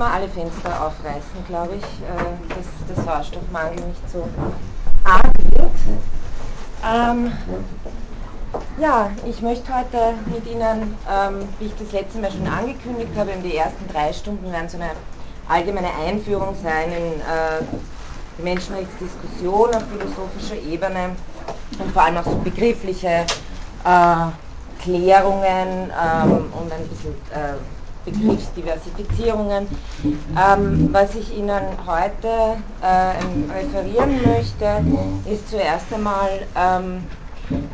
wir alle Fenster aufreißen, glaube ich, äh, dass der Sauerstoffmangel nicht so arg wird. Ähm, ja, ich möchte heute mit Ihnen, ähm, wie ich das letzte Mal schon angekündigt habe, in die ersten drei Stunden werden so eine allgemeine Einführung sein in äh, die Menschenrechtsdiskussion auf philosophischer Ebene und vor allem auch so begriffliche äh, Klärungen ähm, und ein bisschen äh, Begriffsdiversifizierungen. Ähm, was ich Ihnen heute äh, referieren möchte, ist zuerst einmal, ähm,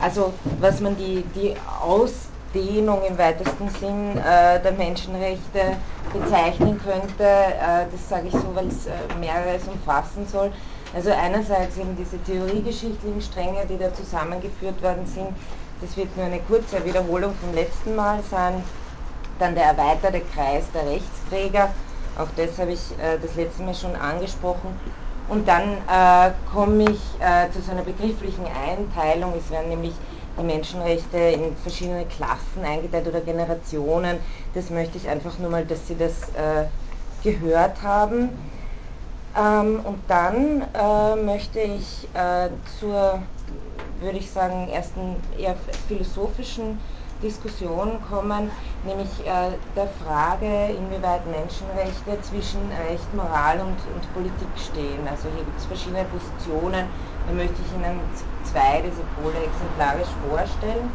also was man die, die Ausdehnung im weitesten Sinn äh, der Menschenrechte bezeichnen könnte. Äh, das sage ich so, weil es äh, mehreres umfassen soll. Also einerseits eben diese theoriegeschichtlichen Stränge, die da zusammengeführt worden sind. Das wird nur eine kurze Wiederholung vom letzten Mal sein dann der erweiterte Kreis der Rechtsträger, auch das habe ich äh, das letzte Mal schon angesprochen. Und dann äh, komme ich äh, zu so einer begrifflichen Einteilung. Es werden nämlich die Menschenrechte in verschiedene Klassen eingeteilt oder Generationen. Das möchte ich einfach nur mal, dass Sie das gehört haben. Ähm, und dann äh, möchte ich äh, zur, würde ich sagen, ersten eher philosophischen Diskussion kommen, nämlich äh, der Frage, inwieweit Menschenrechte zwischen Recht, Moral und, und Politik stehen. Also hier gibt es verschiedene Positionen, da möchte ich Ihnen zwei dieser Pole exemplarisch vorstellen.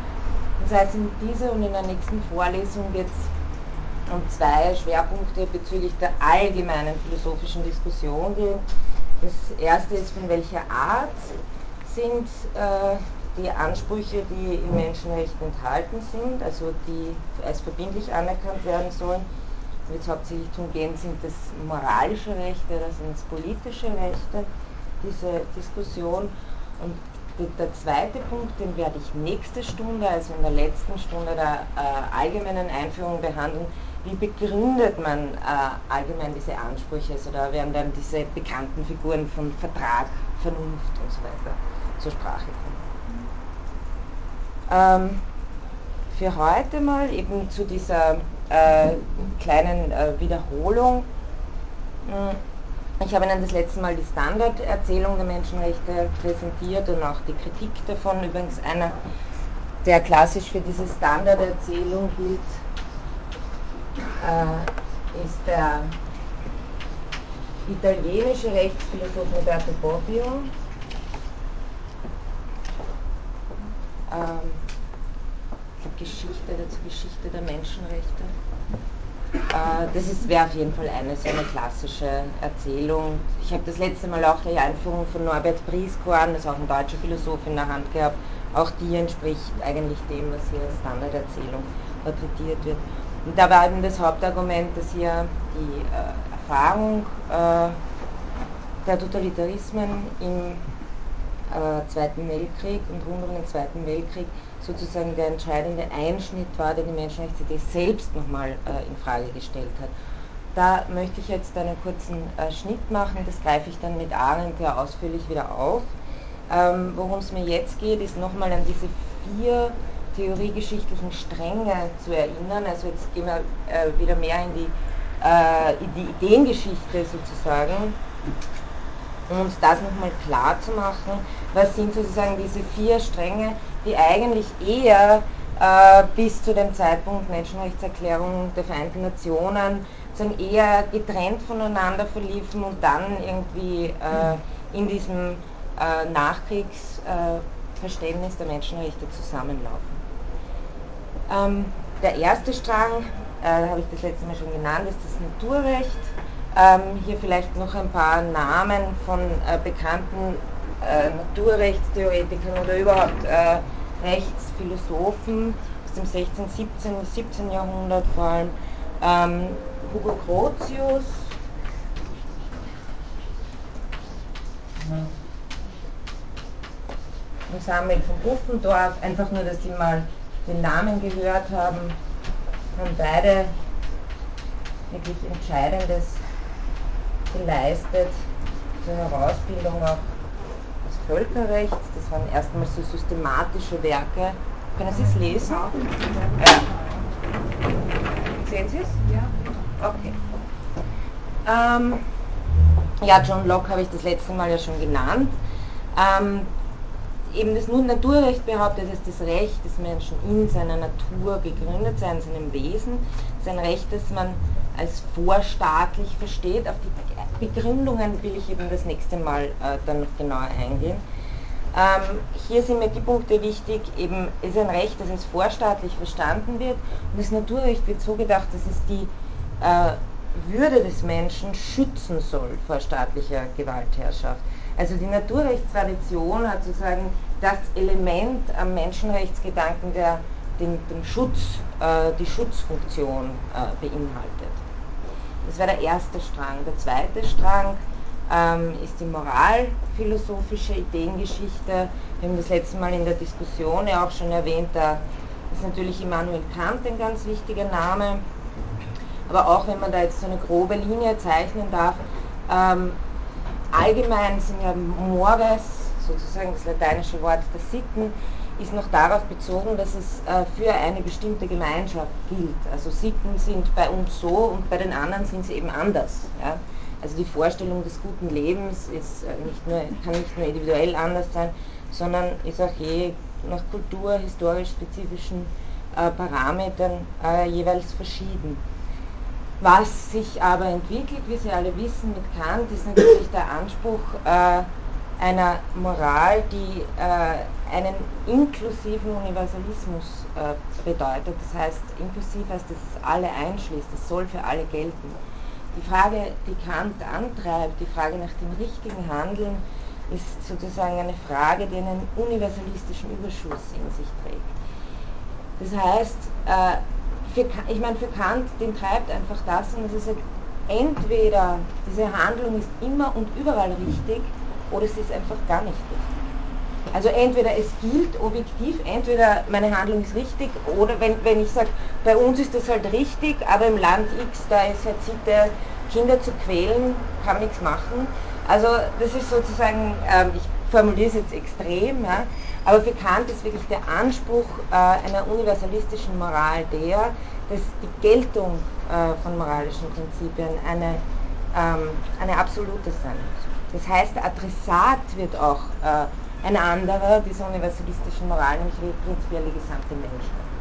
Das heißt, in dieser und in der nächsten Vorlesung wird es um zwei Schwerpunkte bezüglich der allgemeinen philosophischen Diskussion gehen. Das erste ist, von welcher Art sind äh, die Ansprüche, die im Menschenrecht enthalten sind, also die als verbindlich anerkannt werden sollen, wird es hauptsächlich darum gehen, sind das moralische Rechte oder sind es politische Rechte, diese Diskussion. Und der zweite Punkt, den werde ich nächste Stunde, also in der letzten Stunde der äh, allgemeinen Einführung behandeln. Wie begründet man äh, allgemein diese Ansprüche? Also da werden dann diese bekannten Figuren von Vertrag, Vernunft und so weiter zur Sprache kommen. Ähm, für heute mal eben zu dieser äh, kleinen äh, Wiederholung. Hm, ich habe Ihnen das letzte Mal die Standarderzählung der Menschenrechte präsentiert und auch die Kritik davon. Übrigens einer, der klassisch für diese Standarderzählung gilt, äh, ist der italienische Rechtsphilosoph Roberto Bobbio. Ähm, Geschichte, dazu Geschichte der Menschenrechte. Äh, das wäre auf jeden Fall eine so eine klassische Erzählung. Ich habe das letzte Mal auch die Einführung von Norbert Brieskorn, das ist auch ein deutscher Philosoph, in der Hand gehabt. Auch die entspricht eigentlich dem, was hier als Standarderzählung porträtiert wird. Und da war eben das Hauptargument, dass hier die äh, Erfahrung äh, der Totalitarismen im äh, Zweiten Weltkrieg und rund um den Zweiten Weltkrieg sozusagen der entscheidende Einschnitt war, der die Menschenrechtsidee selbst nochmal äh, in Frage gestellt hat. Da möchte ich jetzt einen kurzen äh, Schnitt machen, das greife ich dann mit Arendt ja ausführlich wieder auf. Ähm, Worum es mir jetzt geht, ist nochmal an diese vier theoriegeschichtlichen Stränge zu erinnern. Also jetzt gehen wir äh, wieder mehr in die, äh, in die Ideengeschichte sozusagen um uns das nochmal klar zu machen, was sind sozusagen diese vier Stränge, die eigentlich eher äh, bis zu dem Zeitpunkt Menschenrechtserklärung der Vereinten Nationen sagen, eher getrennt voneinander verliefen und dann irgendwie äh, in diesem äh, Nachkriegsverständnis der Menschenrechte zusammenlaufen. Ähm, der erste Strang, habe ich das letzte Mal schon genannt, ist das Naturrecht. Ähm, hier vielleicht noch ein paar Namen von bekannten äh, Naturrechtstheoretikern oder überhaupt äh, Rechtsphilosophen aus dem 16., 17., 17. Jahrhundert vor allem. Ähm, Hugo Grotius, und Samuel von Uffendorf, einfach nur, dass Sie mal den Namen gehört haben, haben beide wirklich Entscheidendes geleistet zur Herausbildung auch Völkerrechts. Das waren erstmals so systematische Werke. Können Sie es lesen? Ja. Sehen Sie es? Ja. Okay. Ähm, ja, John Locke habe ich das letzte Mal ja schon genannt. Ähm, eben das Naturrecht behauptet, dass das Recht des Menschen in seiner Natur gegründet sei, in seinem Wesen. sein Recht, das man als vorstaatlich versteht. Auf die Begründungen will ich eben das nächste Mal äh, dann noch genauer eingehen. Ähm, hier sind mir die Punkte wichtig, eben ist ein Recht, das als vorstaatlich verstanden wird und das Naturrecht wird so gedacht, dass es die äh, würde des Menschen schützen soll vor staatlicher Gewaltherrschaft. Also die Naturrechtstradition hat sozusagen das Element am Menschenrechtsgedanken, der den, den Schutz, äh, die Schutzfunktion äh, beinhaltet. Das war der erste Strang. Der zweite Strang ähm, ist die moralphilosophische Ideengeschichte. Wir haben das letzte Mal in der Diskussion ja auch schon erwähnt, da ist natürlich Immanuel Kant ein ganz wichtiger Name. Aber auch wenn man da jetzt so eine grobe Linie zeichnen darf, ähm, allgemein sind ja Mores, sozusagen das lateinische Wort der Sitten, ist noch darauf bezogen, dass es äh, für eine bestimmte Gemeinschaft gilt. Also Sitten sind bei uns so und bei den anderen sind sie eben anders. Ja? Also die Vorstellung des guten Lebens ist äh, nicht nur, kann nicht nur individuell anders sein, sondern ist auch je nach Kultur, historisch spezifischen äh, Parametern jeweils verschieden. Was sich aber entwickelt, wie Sie alle wissen, mit Kant, ist natürlich der Anspruch einer Moral, die äh, einen inklusiven Universalismus äh, bedeutet. Das heißt, inklusiv heißt, dass es alle einschließt, es soll für alle gelten. Die Frage, die Kant antreibt, die Frage nach dem richtigen Handeln, ist sozusagen eine Frage, die einen universalistischen Überschuss in sich trägt. Das heißt, äh, für, ich meine, für Kant, den treibt einfach das, und es ist entweder diese Handlung ist immer und überall richtig, oder es ist einfach gar nicht richtig. Also entweder es gilt objektiv, entweder meine Handlung ist richtig, oder wenn, wenn ich sage, bei uns ist das halt richtig, aber im Land X, da ist halt Sitte, Kinder zu quälen, kann nichts machen. Also das ist sozusagen, ähm, ich formuliere es jetzt extrem, ja, aber für Kant ist wirklich der Anspruch äh, einer universalistischen Moral der, dass die Geltung äh, von moralischen Prinzipien eine, ähm, eine absolute sein muss. Das heißt, der Adressat wird auch äh, ein anderer dieser universalistischen Moral, nämlich prinzipiell die gesamte Menschheit.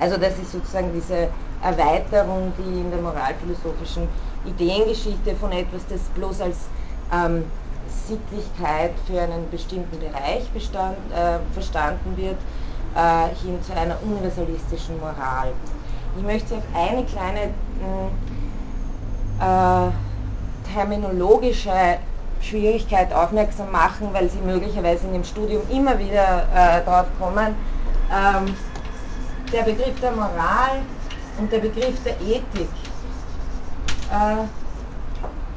Also das ist sozusagen diese Erweiterung, die in der moralphilosophischen Ideengeschichte von etwas, das bloß als ähm, Sittlichkeit für einen bestimmten Bereich bestand, äh, verstanden wird, äh, hin zu einer universalistischen Moral. Ich möchte auf eine kleine äh, terminologische Schwierigkeit aufmerksam machen, weil Sie möglicherweise in dem Studium immer wieder äh, drauf kommen. Ähm, der Begriff der Moral und der Begriff der Ethik. Äh,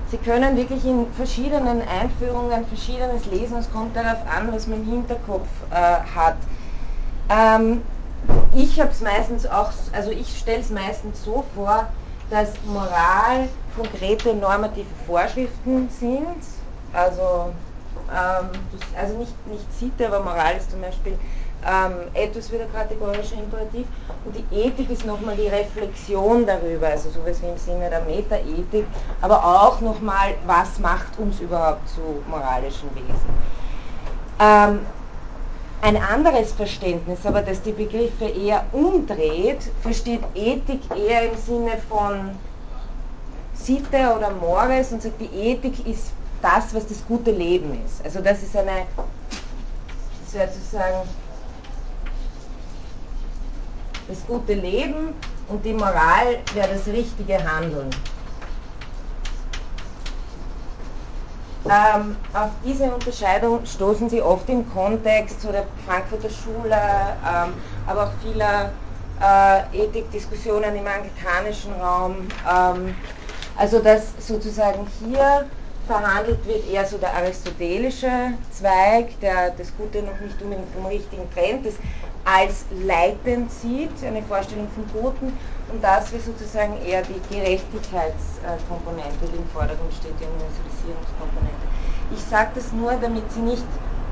Sie können wirklich in verschiedenen Einführungen verschiedenes lesen, es kommt darauf an, was man im Hinterkopf äh, hat. Ähm, ich habe es meistens auch, also ich stelle es meistens so vor, dass Moral konkrete normative Vorschriften sind, also, ähm, also nicht, nicht Sitte, aber Moral ist zum Beispiel ähm, etwas wieder kategorischer Imperativ und die Ethik ist nochmal die Reflexion darüber, also sowas wie im Sinne der Metaethik, aber auch nochmal, was macht uns überhaupt zu moralischen Wesen. Ähm, ein anderes Verständnis, aber das die Begriffe eher umdreht, versteht Ethik eher im Sinne von Sitte oder Mores und sagt, die Ethik ist das, was das gute Leben ist. Also das ist eine, sozusagen, das gute Leben und die Moral wäre das richtige Handeln. Ähm, auf diese Unterscheidung stoßen Sie oft im Kontext zu der Frankfurter Schule, ähm, aber auch vieler äh, Ethikdiskussionen im anglikanischen Raum. Ähm, also dass sozusagen hier verhandelt wird eher so der aristotelische Zweig, der das Gute noch nicht unbedingt vom Richtigen trennt, das als leitend sieht, eine Vorstellung von Guten, und das wir sozusagen eher die Gerechtigkeitskomponente, die im Vordergrund steht, die Universalisierungskomponente. Ich sage das nur, damit Sie nicht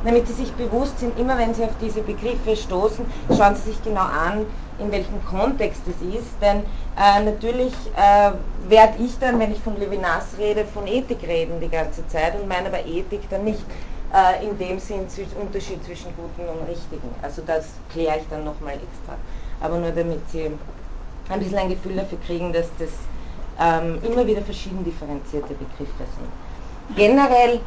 damit Sie sich bewusst sind, immer wenn Sie auf diese Begriffe stoßen, schauen Sie sich genau an, in welchem Kontext es ist, denn äh, natürlich äh, werde ich dann, wenn ich von Levinas rede, von Ethik reden die ganze Zeit und meine aber Ethik dann nicht äh, in dem Sinn Unterschied zwischen Guten und Richtigen. Also das kläre ich dann nochmal extra. Aber nur damit Sie ein bisschen ein Gefühl dafür kriegen, dass das ähm, immer wieder verschieden differenzierte Begriffe sind. Generell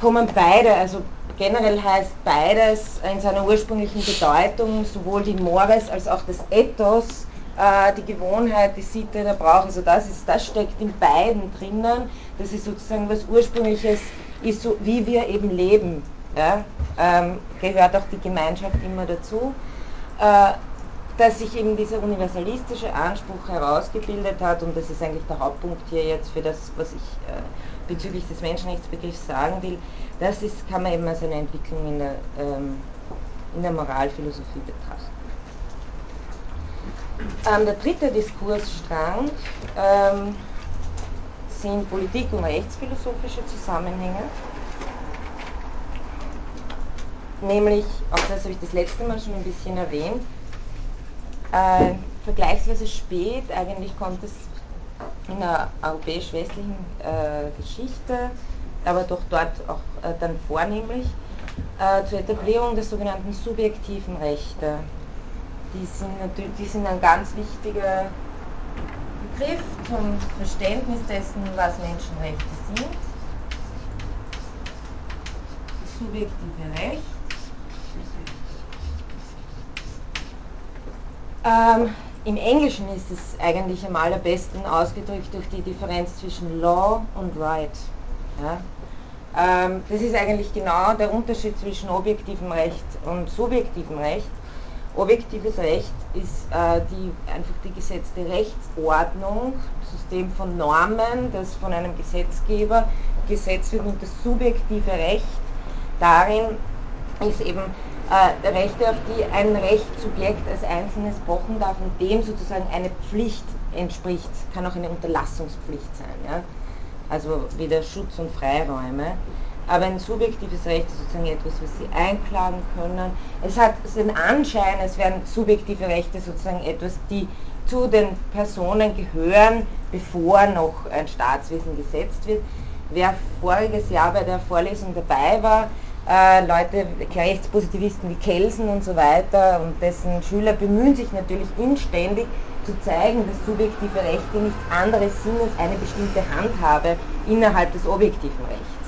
kommen beide, also generell heißt beides in seiner ursprünglichen Bedeutung, sowohl die Mores als auch das Ethos, äh, die Gewohnheit, die Sitte, der Brauch, also das, ist, das steckt in beiden drinnen, das ist sozusagen was Ursprüngliches, ist so, wie wir eben leben, ja? ähm, gehört auch die Gemeinschaft immer dazu. Äh, dass sich eben dieser universalistische Anspruch herausgebildet hat, und das ist eigentlich der Hauptpunkt hier jetzt für das, was ich äh, bezüglich des Menschenrechtsbegriffs sagen will, das ist, kann man eben als eine Entwicklung in der, ähm, in der Moralphilosophie betrachten. Ähm, der dritte Diskursstrang ähm, sind Politik- und rechtsphilosophische Zusammenhänge. Nämlich, auch das habe ich das letzte Mal schon ein bisschen erwähnt, äh, vergleichsweise spät, eigentlich kommt es in der europäisch-westlichen äh, Geschichte, aber doch dort auch äh, dann vornehmlich, äh, zur Etablierung der sogenannten subjektiven Rechte. Die sind, die sind ein ganz wichtiger Begriff zum Verständnis dessen, was Menschenrechte sind. Das subjektive Recht Ähm, Im Englischen ist es eigentlich am allerbesten ausgedrückt durch die Differenz zwischen Law und Right. Ja? Ähm, das ist eigentlich genau der Unterschied zwischen objektivem Recht und subjektivem Recht. Objektives Recht ist äh, die, einfach die gesetzte Rechtsordnung, System von Normen, das von einem Gesetzgeber gesetzt wird und das subjektive Recht darin ist eben äh, Rechte, auf die ein Rechtssubjekt als Einzelnes pochen darf und dem sozusagen eine Pflicht entspricht, kann auch eine Unterlassungspflicht sein. Ja? Also wieder Schutz und Freiräume. Aber ein subjektives Recht ist sozusagen etwas, was Sie einklagen können. Es hat den Anschein, es wären subjektive Rechte sozusagen etwas, die zu den Personen gehören, bevor noch ein Staatswesen gesetzt wird. Wer voriges Jahr bei der Vorlesung dabei war, äh, Leute, Rechtspositivisten wie Kelsen und so weiter und dessen Schüler bemühen sich natürlich inständig zu zeigen, dass subjektive Rechte nichts anderes sind als eine bestimmte Handhabe innerhalb des objektiven Rechts.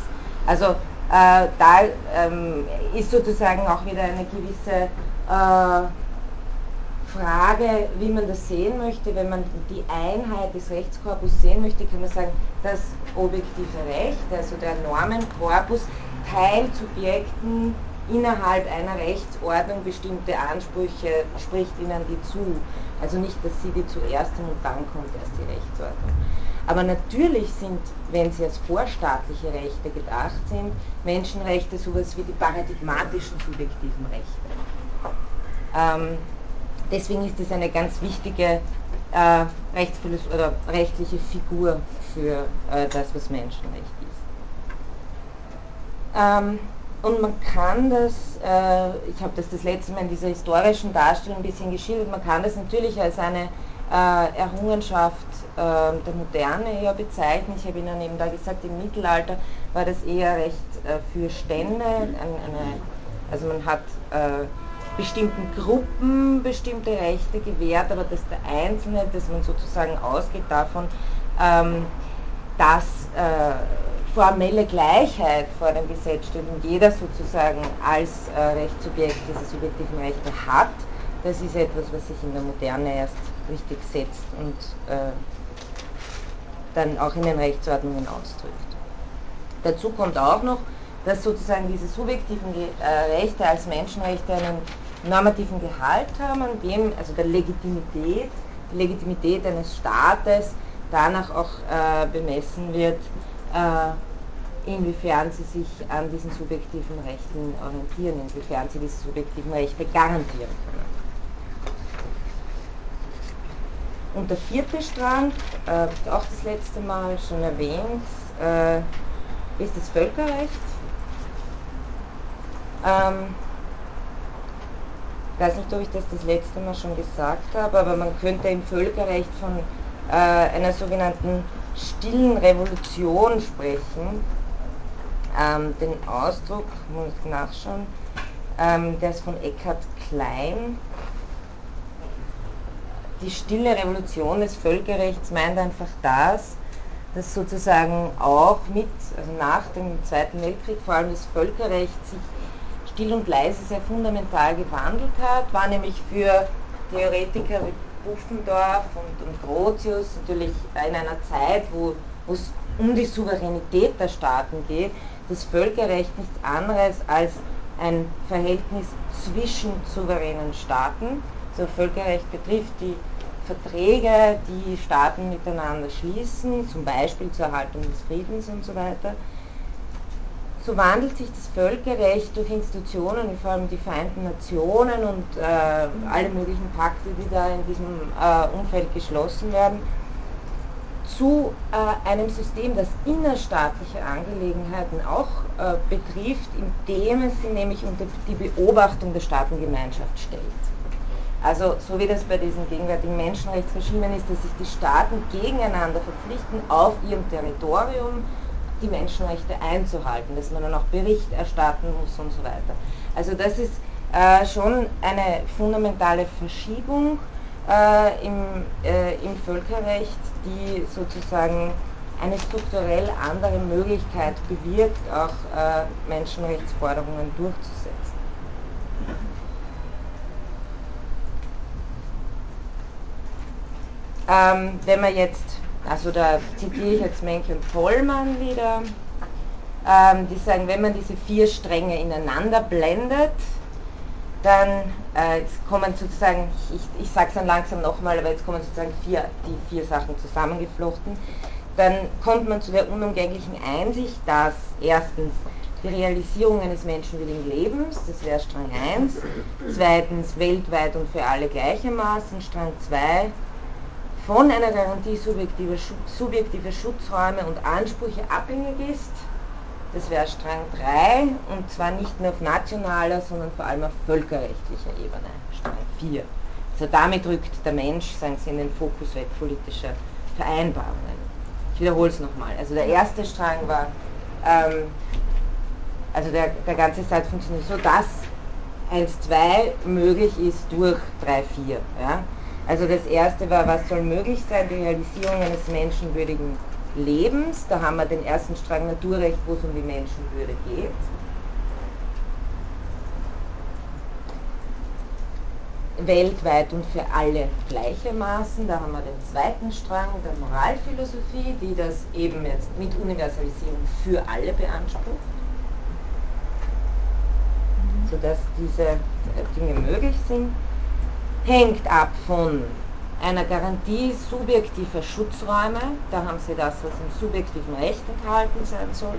Also äh, da ähm, ist sozusagen auch wieder eine gewisse äh, Frage, wie man das sehen möchte. Wenn man die Einheit des Rechtskorpus sehen möchte, kann man sagen, das objektive Recht, also der Normenkorpus, teilt Subjekten innerhalb einer Rechtsordnung bestimmte Ansprüche, spricht ihnen die zu. Also nicht, dass sie die zuerst haben und dann kommt erst die Rechtsordnung. Aber natürlich sind, wenn sie als vorstaatliche Rechte gedacht sind, Menschenrechte sowas wie die paradigmatischen subjektiven Rechte. Ähm, deswegen ist es eine ganz wichtige äh, oder rechtliche Figur für äh, das, was Menschenrecht ist. Ähm, und man kann das, äh, ich habe das das letzte Mal in dieser historischen Darstellung ein bisschen geschildert, man kann das natürlich als eine Errungenschaft äh, der Moderne eher bezeichnen. Ich habe Ihnen eben da gesagt, im Mittelalter war das eher recht äh, für Stände, eine, also man hat äh, bestimmten Gruppen bestimmte Rechte gewährt, aber dass der Einzelne, dass man sozusagen ausgeht davon, ähm, dass äh, formelle Gleichheit vor dem Gesetz steht und jeder sozusagen als äh, Rechtssubjekt diese subjektiven Rechte hat, das ist etwas, was sich in der Moderne erst richtig setzt und äh, dann auch in den Rechtsordnungen ausdrückt. Dazu kommt auch noch, dass sozusagen diese subjektiven äh, Rechte als Menschenrechte einen normativen Gehalt haben, an dem, also der Legitimität, die Legitimität eines Staates danach auch äh, bemessen wird, äh, inwiefern sie sich an diesen subjektiven Rechten orientieren, inwiefern sie diese subjektiven Rechte garantieren können. Und der vierte Strang, äh, auch das letzte Mal schon erwähnt, äh, ist das Völkerrecht. Ähm, ich weiß nicht, ob ich das das letzte Mal schon gesagt habe, aber man könnte im Völkerrecht von äh, einer sogenannten stillen Revolution sprechen. Ähm, den Ausdruck, muss ich nachschauen, ähm, der ist von Eckhard Klein. Die stille Revolution des Völkerrechts meint einfach das, dass sozusagen auch mit, also nach dem Zweiten Weltkrieg vor allem das Völkerrecht sich still und leise sehr fundamental gewandelt hat, war nämlich für Theoretiker wie Buffendorf und, und Grotius natürlich in einer Zeit, wo es um die Souveränität der Staaten geht, das Völkerrecht nichts anderes als ein Verhältnis zwischen souveränen Staaten. So Völkerrecht betrifft die Verträge, die Staaten miteinander schließen, zum Beispiel zur Erhaltung des Friedens und so weiter. So wandelt sich das Völkerrecht durch Institutionen, vor allem die Vereinten Nationen und äh, alle möglichen Pakte, die da in diesem äh, Umfeld geschlossen werden, zu äh, einem System, das innerstaatliche Angelegenheiten auch äh, betrifft, indem es sie nämlich unter die Beobachtung der Staatengemeinschaft stellt. Also so wie das bei diesen gegenwärtigen Menschenrechtsregimen ist, dass sich die Staaten gegeneinander verpflichten, auf ihrem Territorium die Menschenrechte einzuhalten, dass man dann auch Bericht erstatten muss und so weiter. Also das ist äh, schon eine fundamentale Verschiebung äh, im, äh, im Völkerrecht, die sozusagen eine strukturell andere Möglichkeit bewirkt, auch äh, Menschenrechtsforderungen durchzusetzen. Ähm, wenn man jetzt, also da zitiere ich jetzt Menke und Pollmann wieder, ähm, die sagen, wenn man diese vier Stränge ineinander blendet, dann äh, jetzt kommen sozusagen, ich, ich sage es dann langsam nochmal, aber jetzt kommen sozusagen vier, die vier Sachen zusammengeflochten, dann kommt man zu der unumgänglichen Einsicht, dass erstens die Realisierung eines menschenwilligen Lebens, das wäre Strang 1, zweitens weltweit und für alle gleichermaßen, Strang 2, von einer Garantie subjektiver, subjektive Schutzräume und Ansprüche abhängig ist. Das wäre Strang 3 und zwar nicht nur auf nationaler, sondern vor allem auf völkerrechtlicher Ebene, Strang 4. Also damit rückt der Mensch, sagen Sie, in den Fokus weg politischer Vereinbarungen. Ich wiederhole es nochmal. Also der erste Strang war, ähm, also der, der ganze Satz funktioniert so, dass 1-2 möglich ist durch 3-4. Ja? Also das erste war, was soll möglich sein, die Realisierung eines menschenwürdigen Lebens. Da haben wir den ersten Strang Naturrecht, wo es um die Menschenwürde geht. weltweit und für alle gleichermaßen. Da haben wir den zweiten Strang der Moralphilosophie, die das eben jetzt mit Universalisierung für alle beansprucht, sodass diese Dinge möglich sind hängt ab von einer Garantie subjektiver Schutzräume, da haben Sie das, was im subjektiven Recht enthalten sein soll,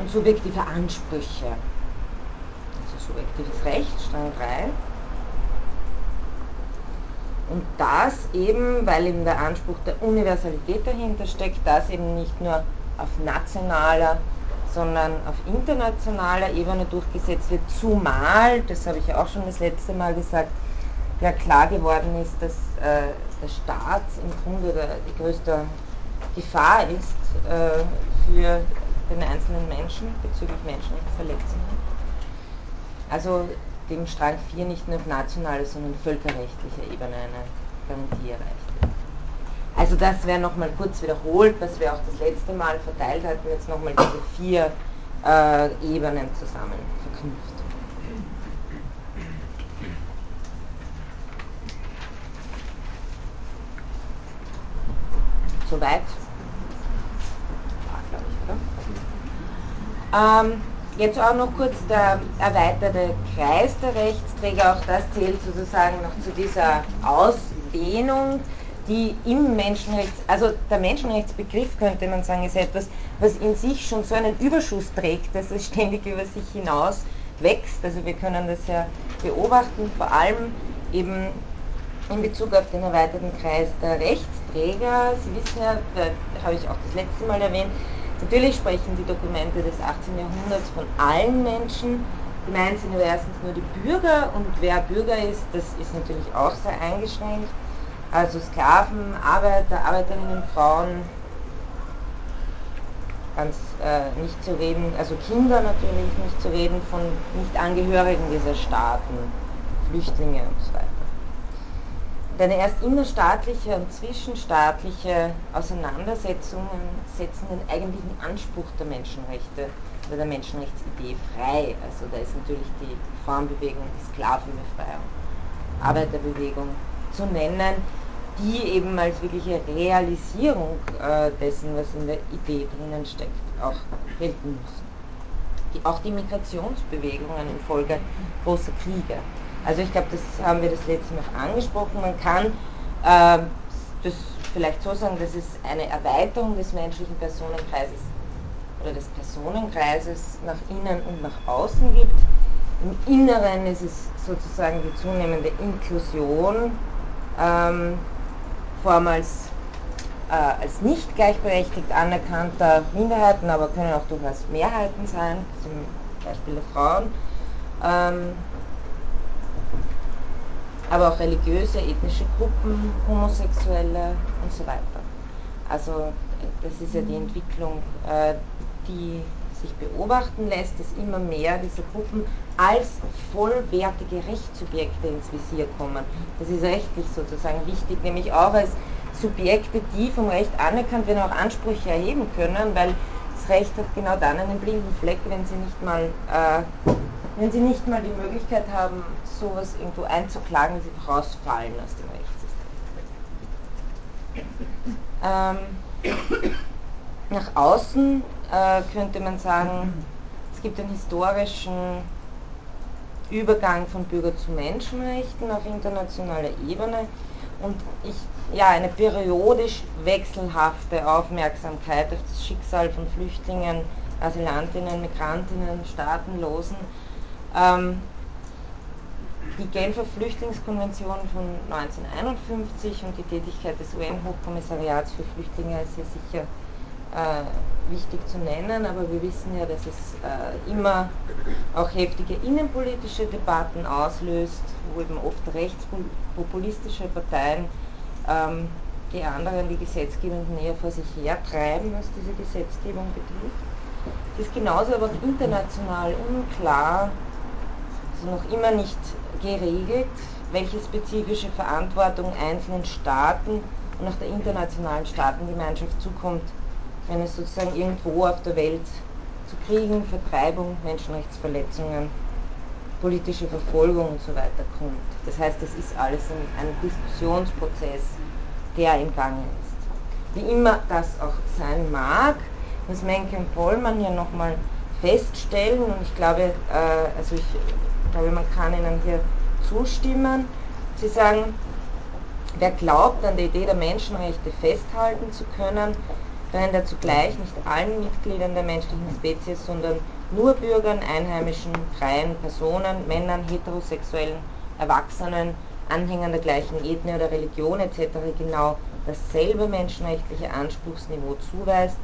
und subjektive Ansprüche, also subjektives Recht, Strang 3. Und das eben, weil eben der Anspruch der Universalität dahinter steckt, das eben nicht nur auf nationaler sondern auf internationaler Ebene durchgesetzt wird, zumal, das habe ich ja auch schon das letzte Mal gesagt, ja klar geworden ist, dass äh, der Staat im Grunde der, die größte Gefahr ist äh, für den einzelnen Menschen bezüglich Menschenrechtsverletzungen. Also dem Strang 4 nicht nur auf nationaler, sondern völkerrechtlicher Ebene eine Garantie erreicht. Also das wäre nochmal kurz wiederholt, was wir auch das letzte Mal verteilt hatten, jetzt nochmal diese vier äh, Ebenen zusammen verknüpft. Soweit? Glaube ich, oder? Ähm, jetzt auch noch kurz der erweiterte Kreis der Rechtsträger, auch das zählt sozusagen noch zu dieser Ausdehnung die im Menschenrechts, also der Menschenrechtsbegriff könnte man sagen, ist etwas, was in sich schon so einen Überschuss trägt, dass es ständig über sich hinaus wächst. Also wir können das ja beobachten, vor allem eben in Bezug auf den erweiterten Kreis der Rechtsträger. Sie wissen ja, da habe ich auch das letzte Mal erwähnt, Natürlich sprechen die Dokumente des 18. Jahrhunderts von allen Menschen. Gemeint sind aber erstens nur die Bürger und wer Bürger ist, das ist natürlich auch sehr eingeschränkt. Also Sklaven, Arbeiter, Arbeiterinnen, Frauen, ganz äh, nicht zu reden, also Kinder natürlich, nicht zu reden von Nicht-Angehörigen dieser Staaten, Flüchtlinge und so weiter. Und eine erst innerstaatliche und zwischenstaatliche Auseinandersetzungen setzen den eigentlichen Anspruch der Menschenrechte oder der Menschenrechtsidee frei. Also da ist natürlich die Frauenbewegung, die Sklavenbefreiung, Arbeiterbewegung zu nennen, die eben als wirkliche Realisierung äh, dessen, was in der Idee drinnen steckt, auch gelten müssen. Die, auch die Migrationsbewegungen infolge großer Kriege. Also ich glaube, das haben wir das letzte Mal angesprochen. Man kann äh, das vielleicht so sagen, dass es eine Erweiterung des menschlichen Personenkreises oder des Personenkreises nach innen und nach außen gibt. Im Inneren ist es sozusagen die zunehmende Inklusion ähm, vormals äh, als nicht gleichberechtigt anerkannter Minderheiten, aber können auch durchaus Mehrheiten sein, zum Beispiel der Frauen, ähm, aber auch religiöse, ethnische Gruppen, Homosexuelle und so weiter. Also das ist ja die Entwicklung, äh, die sich beobachten lässt, dass immer mehr dieser Gruppen als vollwertige Rechtssubjekte ins Visier kommen. Das ist rechtlich sozusagen wichtig, nämlich auch als Subjekte, die vom Recht anerkannt werden, auch Ansprüche erheben können, weil das Recht hat genau dann einen blinden Fleck, wenn sie nicht mal, äh, wenn sie nicht mal die Möglichkeit haben, sowas irgendwo einzuklagen, wenn sie rausfallen aus dem Rechtssystem. Ähm, nach außen äh, könnte man sagen, es gibt einen historischen Übergang von Bürger zu Menschenrechten auf internationaler Ebene und ich, ja, eine periodisch wechselhafte Aufmerksamkeit auf das Schicksal von Flüchtlingen, Asylantinnen, Migrantinnen, Staatenlosen. Ähm, die Genfer Flüchtlingskonvention von 1951 und die Tätigkeit des UN-Hochkommissariats für Flüchtlinge ist ja sicher wichtig zu nennen, aber wir wissen ja, dass es äh, immer auch heftige innenpolitische Debatten auslöst, wo eben oft rechtspopulistische Parteien ähm, die anderen, die Gesetzgebenden näher vor sich hertreiben, was diese Gesetzgebung betrifft. Es ist genauso aber international unklar, also noch immer nicht geregelt, welche spezifische Verantwortung einzelnen Staaten und auch der internationalen Staatengemeinschaft zukommt, wenn es sozusagen irgendwo auf der Welt zu Kriegen, Vertreibung, Menschenrechtsverletzungen, politische Verfolgung und so weiter kommt. Das heißt, das ist alles ein, ein Diskussionsprozess, der im Gange ist. Wie immer das auch sein mag, muss Menke und Pollmann hier nochmal feststellen und ich glaube, äh, also ich glaube, man kann ihnen hier zustimmen. Sie sagen, wer glaubt, an der Idee der Menschenrechte festhalten zu können, rennt er zugleich nicht allen Mitgliedern der menschlichen Spezies, sondern nur Bürgern, Einheimischen, freien Personen, Männern, heterosexuellen, Erwachsenen, Anhängern der gleichen Ethnie oder Religion etc. genau dasselbe menschenrechtliche Anspruchsniveau zuweist,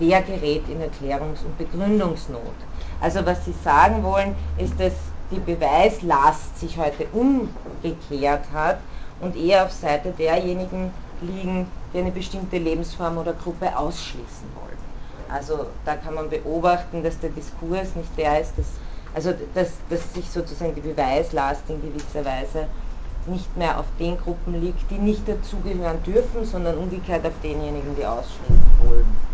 der gerät in Erklärungs- und Begründungsnot. Also was Sie sagen wollen, ist, dass die Beweislast sich heute umgekehrt hat und eher auf Seite derjenigen liegen, die eine bestimmte Lebensform oder Gruppe ausschließen wollen. Also da kann man beobachten, dass der Diskurs nicht der ist, dass, also dass, dass sich sozusagen die Beweislast in gewisser Weise nicht mehr auf den Gruppen liegt, die nicht dazugehören dürfen, sondern umgekehrt auf denjenigen, die ausschließen wollen.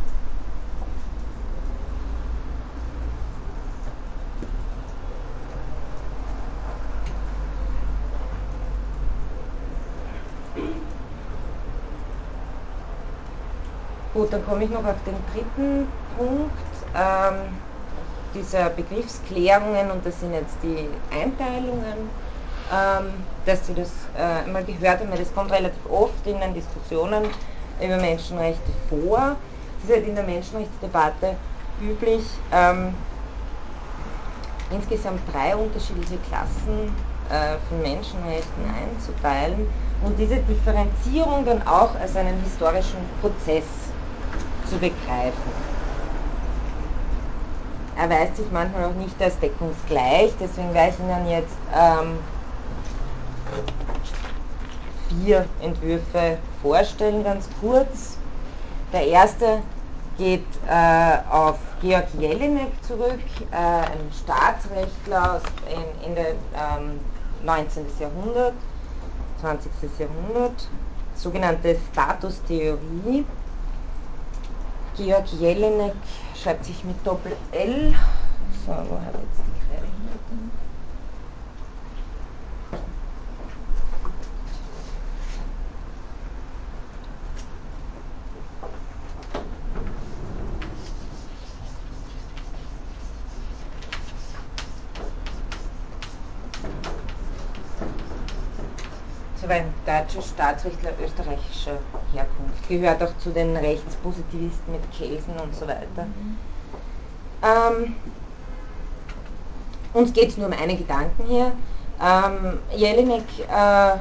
Gut, dann komme ich noch auf den dritten Punkt ähm, dieser Begriffsklärungen und das sind jetzt die Einteilungen, ähm, dass Sie das äh, einmal gehört haben, das kommt relativ oft in den Diskussionen über Menschenrechte vor. Es ist halt in der Menschenrechtsdebatte üblich, ähm, insgesamt drei unterschiedliche Klassen äh, von Menschenrechten einzuteilen und diese Differenzierung dann auch als einen historischen Prozess zu begreifen. erweist sich manchmal auch nicht als deckungsgleich, deswegen werde ich Ihnen jetzt ähm, vier Entwürfe vorstellen, ganz kurz. Der erste geht äh, auf Georg Jelinek zurück, äh, ein Staatsrechtler aus Ende ähm, 19. Jahrhundert, 20. Jahrhundert, sogenannte Statustheorie. Georg Jelinek schreibt sich mit Doppel-L. So, wo habe ich jetzt die Kreide so ein deutscher Staatsrechtler österreichischer Herkunft, gehört auch zu den Rechtspositivisten mit Kelsen und so weiter. Ähm, uns geht es nur um einen Gedanken hier. Ähm, Jelinek äh,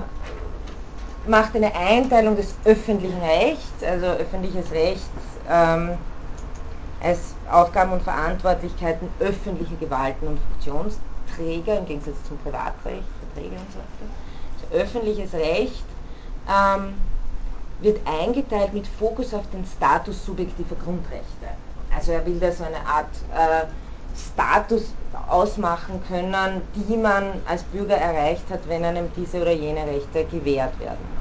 macht eine Einteilung des öffentlichen Rechts, also öffentliches Recht ähm, als Aufgaben und Verantwortlichkeiten öffentlicher Gewalten und Funktionsträger im Gegensatz zum Privatrecht, Verträge und so weiter öffentliches Recht ähm, wird eingeteilt mit Fokus auf den Status subjektiver Grundrechte. Also er will da so eine Art äh, Status ausmachen können, die man als Bürger erreicht hat, wenn einem diese oder jene Rechte gewährt werden.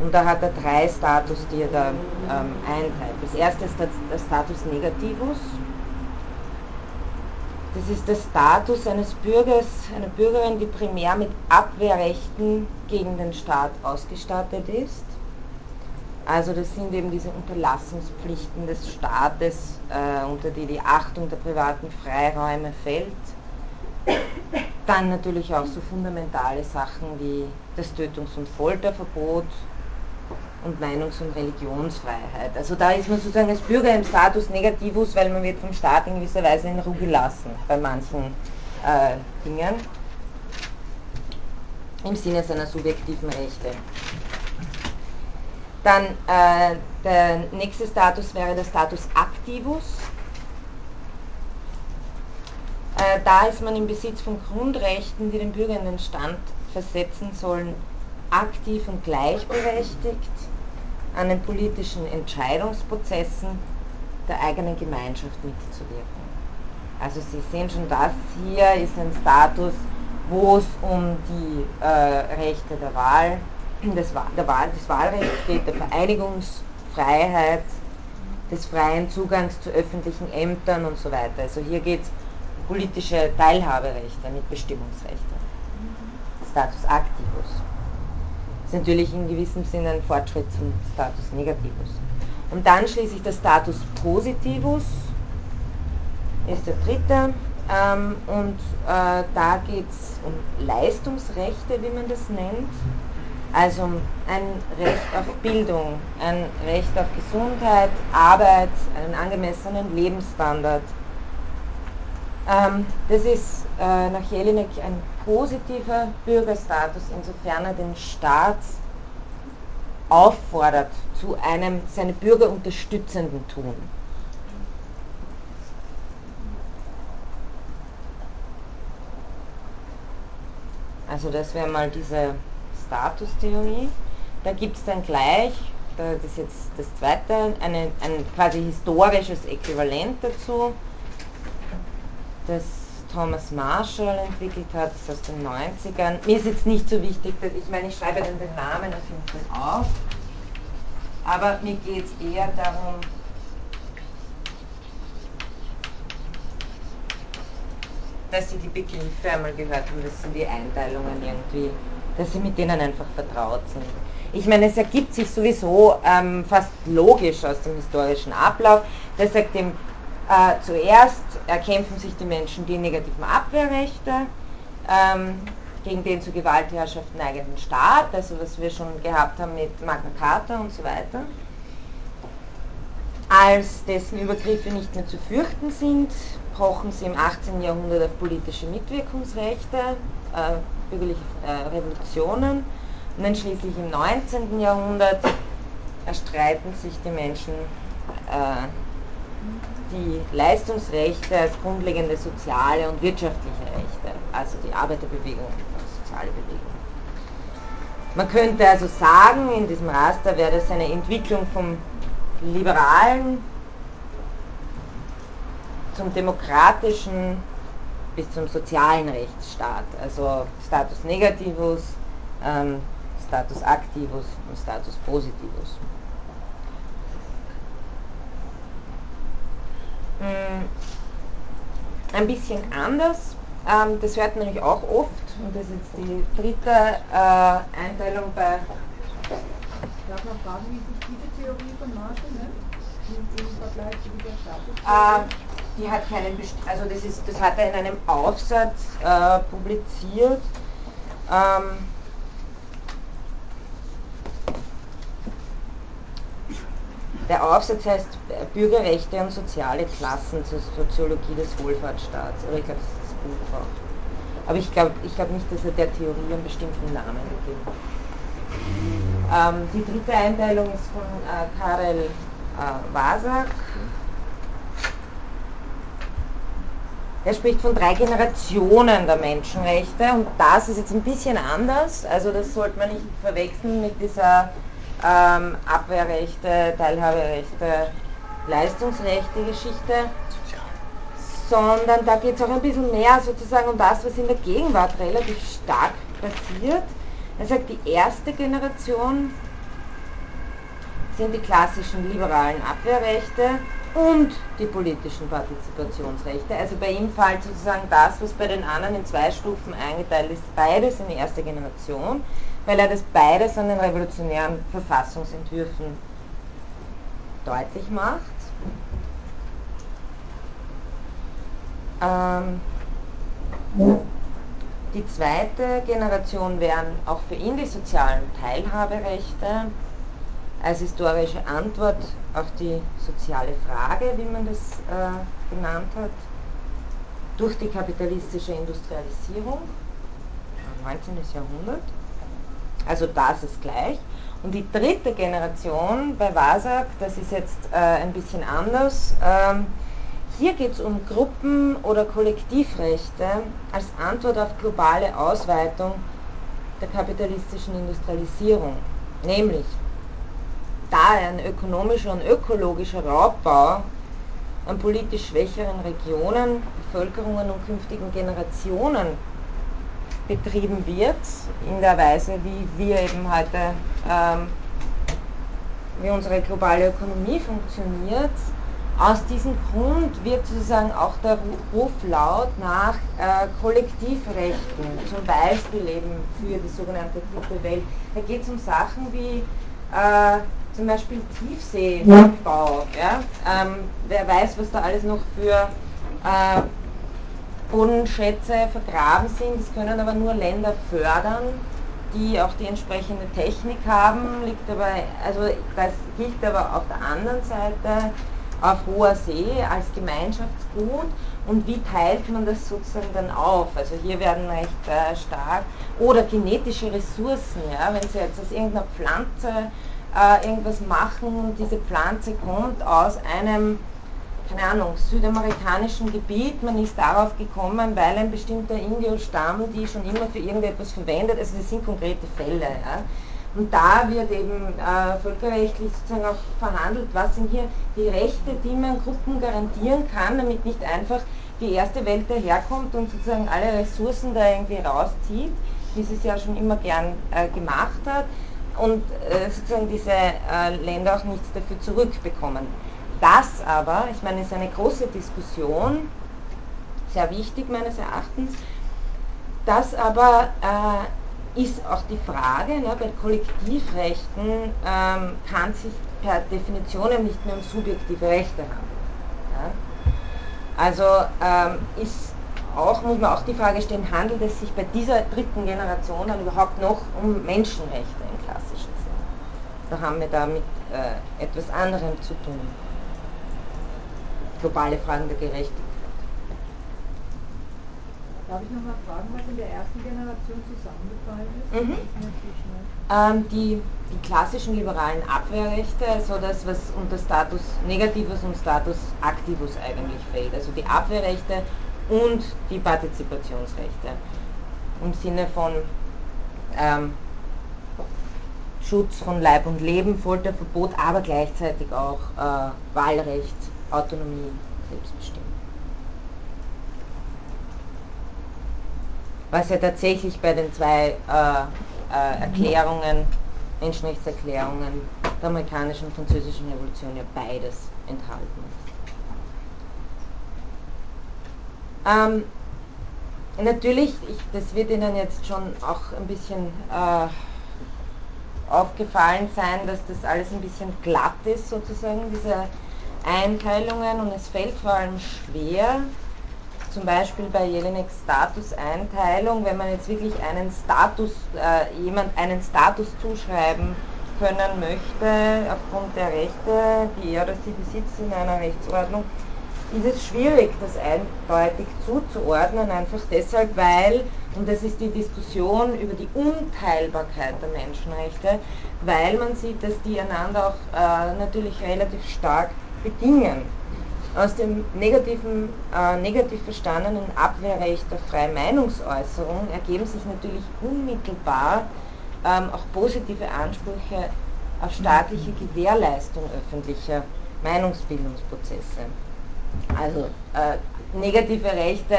Und da hat er drei Status, die er da ähm, einteilt. Das erste ist der Status Negativus, das ist der Status eines Bürgers, einer Bürgerin, die primär mit Abwehrrechten gegen den Staat ausgestattet ist. Also das sind eben diese Unterlassungspflichten des Staates, äh, unter die die Achtung der privaten Freiräume fällt. Dann natürlich auch so fundamentale Sachen wie das Tötungs- und Folterverbot, und Meinungs- und Religionsfreiheit. Also da ist man sozusagen als Bürger im Status Negativus, weil man wird vom Staat in gewisser Weise in Ruhe gelassen bei manchen äh, Dingen im Sinne seiner subjektiven Rechte. Dann äh, der nächste Status wäre der Status Activus. Äh, da ist man im Besitz von Grundrechten, die den Bürger in den Stand versetzen sollen, aktiv und gleichberechtigt an den politischen Entscheidungsprozessen der eigenen Gemeinschaft mitzuwirken. Also Sie sehen schon, das hier ist ein Status, wo es um die äh, Rechte der Wahl, des, der Wahl, des Wahlrechts geht, der Vereinigungsfreiheit, des freien Zugangs zu öffentlichen Ämtern und so weiter. Also hier geht es um politische Teilhaberechte, nicht Bestimmungsrechte. Status activus ist natürlich in gewissem Sinne ein Fortschritt zum Status Negativus. Und dann schließlich der Status Positivus ist der dritte. Ähm, und äh, da geht es um Leistungsrechte, wie man das nennt. Also ein Recht auf Bildung, ein Recht auf Gesundheit, Arbeit, einen angemessenen Lebensstandard. Ähm, das ist äh, nach Jelinek ein positiver Bürgerstatus, insofern er den Staat auffordert zu einem seine Bürger unterstützenden Tun. Also das wäre mal diese Statustheorie. Da gibt es dann gleich, das ist jetzt das zweite, eine, ein quasi historisches Äquivalent dazu, das Thomas Marshall entwickelt hat, das ist aus den 90ern. Mir ist jetzt nicht so wichtig, dass ich meine, ich schreibe dann den Namen auf jeden Fall auf, aber mir geht es eher darum, dass Sie die Begriffe einmal gehört haben, das sind die Einteilungen irgendwie, dass Sie mit denen einfach vertraut sind. Ich meine, es ergibt sich sowieso ähm, fast logisch aus dem historischen Ablauf. Der sagt dem äh, zuerst erkämpfen sich die Menschen die negativen Abwehrrechte ähm, gegen den zu Gewaltherrschaft neigenden Staat, also was wir schon gehabt haben mit Magna Carta und so weiter. Als dessen Übergriffe nicht mehr zu fürchten sind, pochen sie im 18. Jahrhundert auf politische Mitwirkungsrechte, äh, bürgerliche äh, Revolutionen und dann schließlich im 19. Jahrhundert erstreiten sich die Menschen äh, die Leistungsrechte als grundlegende soziale und wirtschaftliche Rechte, also die Arbeiterbewegung und soziale Bewegung. Man könnte also sagen, in diesem Raster wäre das eine Entwicklung vom liberalen zum demokratischen bis zum sozialen Rechtsstaat, also Status negativus, ähm, Status activus und Status positivus. Ein bisschen anders, ähm, das hört man nämlich auch oft, und das ist jetzt die dritte äh, Einteilung bei. Darf man fragen, wie sich diese Theorie von Marshall ne? im, im Vergleich zu dieser Status? Äh, die hat keinen, Best also das ist, das hat er in einem Aufsatz äh, publiziert. Ähm, Der Aufsatz heißt Bürgerrechte und soziale Klassen zur Soziologie des Wohlfahrtsstaats. Oder ich glaube, das ist das Buch auch. Aber ich glaube ich glaub nicht, dass er der Theorie einen bestimmten Namen gegeben hat. Ähm, die dritte Einteilung ist von äh, Karel äh, Wasak. Er spricht von drei Generationen der Menschenrechte und das ist jetzt ein bisschen anders. Also das sollte man nicht verwechseln mit dieser ähm, Abwehrrechte, Teilhaberechte, Leistungsrechte Geschichte, sondern da geht es auch ein bisschen mehr sozusagen um das, was in der Gegenwart relativ stark passiert. Er sagt, die erste Generation sind die klassischen liberalen Abwehrrechte und die politischen Partizipationsrechte. Also bei ihm fällt sozusagen das, was bei den anderen in zwei Stufen eingeteilt ist, beides in die erste Generation weil er das beides an den revolutionären Verfassungsentwürfen deutlich macht. Ähm, die zweite Generation wären auch für ihn die sozialen Teilhaberechte als historische Antwort auf die soziale Frage, wie man das äh, genannt hat, durch die kapitalistische Industrialisierung, 19. Jahrhundert. Also das ist gleich. Und die dritte Generation bei WASAG, das ist jetzt äh, ein bisschen anders. Ähm, hier geht es um Gruppen- oder Kollektivrechte als Antwort auf globale Ausweitung der kapitalistischen Industrialisierung. Nämlich, da ein ökonomischer und ökologischer Raubbau an politisch schwächeren Regionen, Bevölkerungen und künftigen Generationen betrieben wird, in der Weise, wie wir eben heute, ähm, wie unsere globale Ökonomie funktioniert. Aus diesem Grund wird sozusagen auch der Ruf laut nach äh, Kollektivrechten, zum Beispiel eben für die sogenannte dritte Welt. Da geht es um Sachen wie äh, zum Beispiel Tiefseebau. Ja? Ähm, wer weiß, was da alles noch für äh, Bodenschätze vergraben sind. Das können aber nur Länder fördern, die auch die entsprechende Technik haben. Liegt aber, also das gilt aber auf der anderen Seite auf hoher See als Gemeinschaftsgut und wie teilt man das sozusagen dann auf? Also hier werden recht äh, stark oder genetische Ressourcen, ja, wenn Sie jetzt aus irgendeiner Pflanze äh, irgendwas machen und diese Pflanze kommt aus einem keine Ahnung, südamerikanischen Gebiet. Man ist darauf gekommen, weil ein bestimmter Indio-Stamm die schon immer für irgendetwas verwendet. Also das sind konkrete Fälle. Ja. Und da wird eben äh, völkerrechtlich sozusagen auch verhandelt, was sind hier die Rechte, die man Gruppen garantieren kann, damit nicht einfach die erste Welt daherkommt und sozusagen alle Ressourcen da irgendwie rauszieht, wie sie es ja schon immer gern äh, gemacht hat und äh, sozusagen diese äh, Länder auch nichts dafür zurückbekommen. Das aber, ich meine, ist eine große Diskussion, sehr wichtig meines Erachtens. Das aber äh, ist auch die Frage, ne, bei Kollektivrechten ähm, kann sich per Definition nicht mehr um subjektive Rechte handeln. Ja? Also ähm, ist auch, muss man auch die Frage stellen, handelt es sich bei dieser dritten Generation dann überhaupt noch um Menschenrechte im klassischen Sinne? Da haben wir da mit äh, etwas anderem zu tun globale Fragen der Gerechtigkeit. Darf ich nochmal fragen, was in der ersten Generation zusammengefallen ist? Mhm. Ähm, die, die klassischen liberalen Abwehrrechte, also das, was unter Status Negativus und Status Activus eigentlich fällt. Also die Abwehrrechte und die Partizipationsrechte. Im Sinne von ähm, Schutz von Leib und Leben, Folterverbot, aber gleichzeitig auch äh, Wahlrecht, Autonomie, Selbstbestimmung. Was ja tatsächlich bei den zwei äh, äh, Erklärungen, Menschenrechtserklärungen der amerikanischen und französischen Revolution ja beides enthalten ist. Ähm, natürlich, ich, das wird Ihnen jetzt schon auch ein bisschen äh, aufgefallen sein, dass das alles ein bisschen glatt ist, sozusagen, diese Einteilungen und es fällt vor allem schwer, zum Beispiel bei Jelineks Statuseinteilung, wenn man jetzt wirklich einen Status, äh, jemand einen Status zuschreiben können möchte, aufgrund der Rechte, die er oder sie besitzt in einer Rechtsordnung, ist es schwierig, das eindeutig zuzuordnen, einfach deshalb, weil, und das ist die Diskussion über die Unteilbarkeit der Menschenrechte, weil man sieht, dass die einander auch äh, natürlich relativ stark bedingen. Aus dem negativen, äh, negativ verstandenen Abwehrrecht der freien Meinungsäußerung ergeben sich natürlich unmittelbar ähm, auch positive Ansprüche auf staatliche Gewährleistung öffentlicher Meinungsbildungsprozesse. Also äh, negative Rechte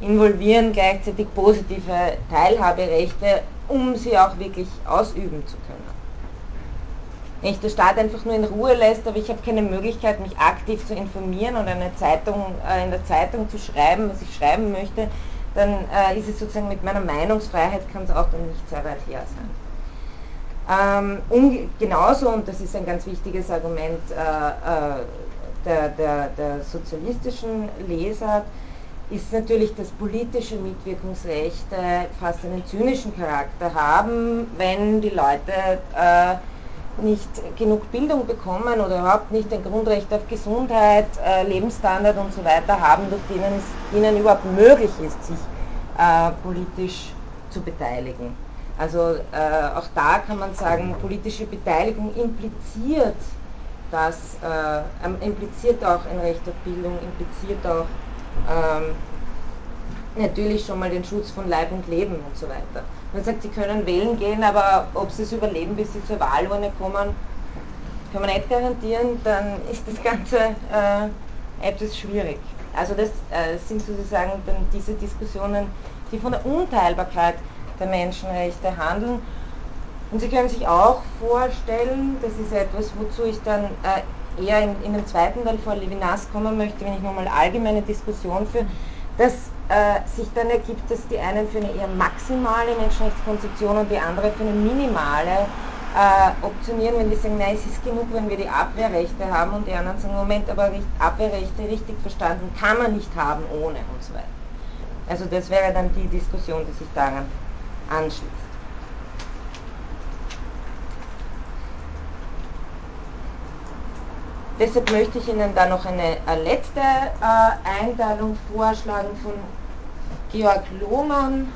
involvieren gleichzeitig positive Teilhaberechte, um sie auch wirklich ausüben zu können. Wenn ich der Staat einfach nur in Ruhe lässt, aber ich habe keine Möglichkeit, mich aktiv zu informieren oder eine Zeitung, äh, in der Zeitung zu schreiben, was ich schreiben möchte, dann äh, ist es sozusagen mit meiner Meinungsfreiheit kann es auch dann nicht sehr weit her sein. Ähm, um, genauso, und das ist ein ganz wichtiges Argument äh, äh, der, der, der sozialistischen Leser, ist natürlich, dass politische Mitwirkungsrechte fast einen zynischen Charakter haben, wenn die Leute äh, nicht genug Bildung bekommen oder überhaupt nicht ein Grundrecht auf Gesundheit, äh, Lebensstandard und so weiter haben, durch denen es ihnen überhaupt möglich ist, sich äh, politisch zu beteiligen. Also äh, auch da kann man sagen, politische Beteiligung impliziert das, impliziert auch ein Recht auf Bildung, impliziert auch ähm, natürlich schon mal den Schutz von Leib und Leben und so weiter. Man sagt, sie können wählen gehen, aber ob sie es überleben, bis sie zur Wahlurne kommen, kann man nicht garantieren, dann ist das Ganze äh, etwas schwierig. Also das äh, sind sozusagen dann diese Diskussionen, die von der Unteilbarkeit der Menschenrechte handeln. Und Sie können sich auch vorstellen, das ist etwas, wozu ich dann äh, eher in, in dem zweiten Teil vor Levinas kommen möchte, wenn ich nochmal allgemeine Diskussion führe, dass sich dann ergibt, dass die einen für eine eher maximale Menschenrechtskonzeption und die andere für eine minimale äh, optionieren, wenn die sagen, nein, es ist genug, wenn wir die Abwehrrechte haben und die anderen sagen, Moment, aber Abwehrrechte richtig verstanden kann man nicht haben ohne und so weiter. Also das wäre dann die Diskussion, die sich daran anschließt. Deshalb möchte ich Ihnen da noch eine letzte äh, Einteilung vorschlagen von Georg Lohmann.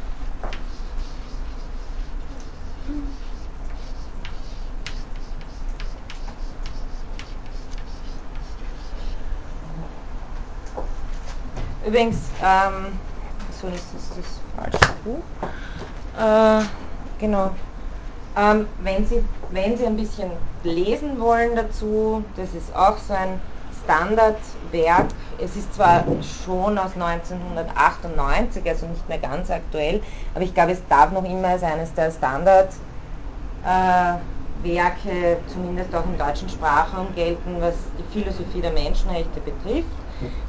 Übrigens, ähm, so ist das das falsche Buch. Äh, genau. Ähm, wenn, Sie, wenn Sie ein bisschen lesen wollen dazu, das ist auch so ein Standardwerk. Es ist zwar schon aus 1998, also nicht mehr ganz aktuell, aber ich glaube, es darf noch immer als eines der Standardwerke, äh, zumindest auch im deutschen Sprachraum gelten, was die Philosophie der Menschenrechte betrifft,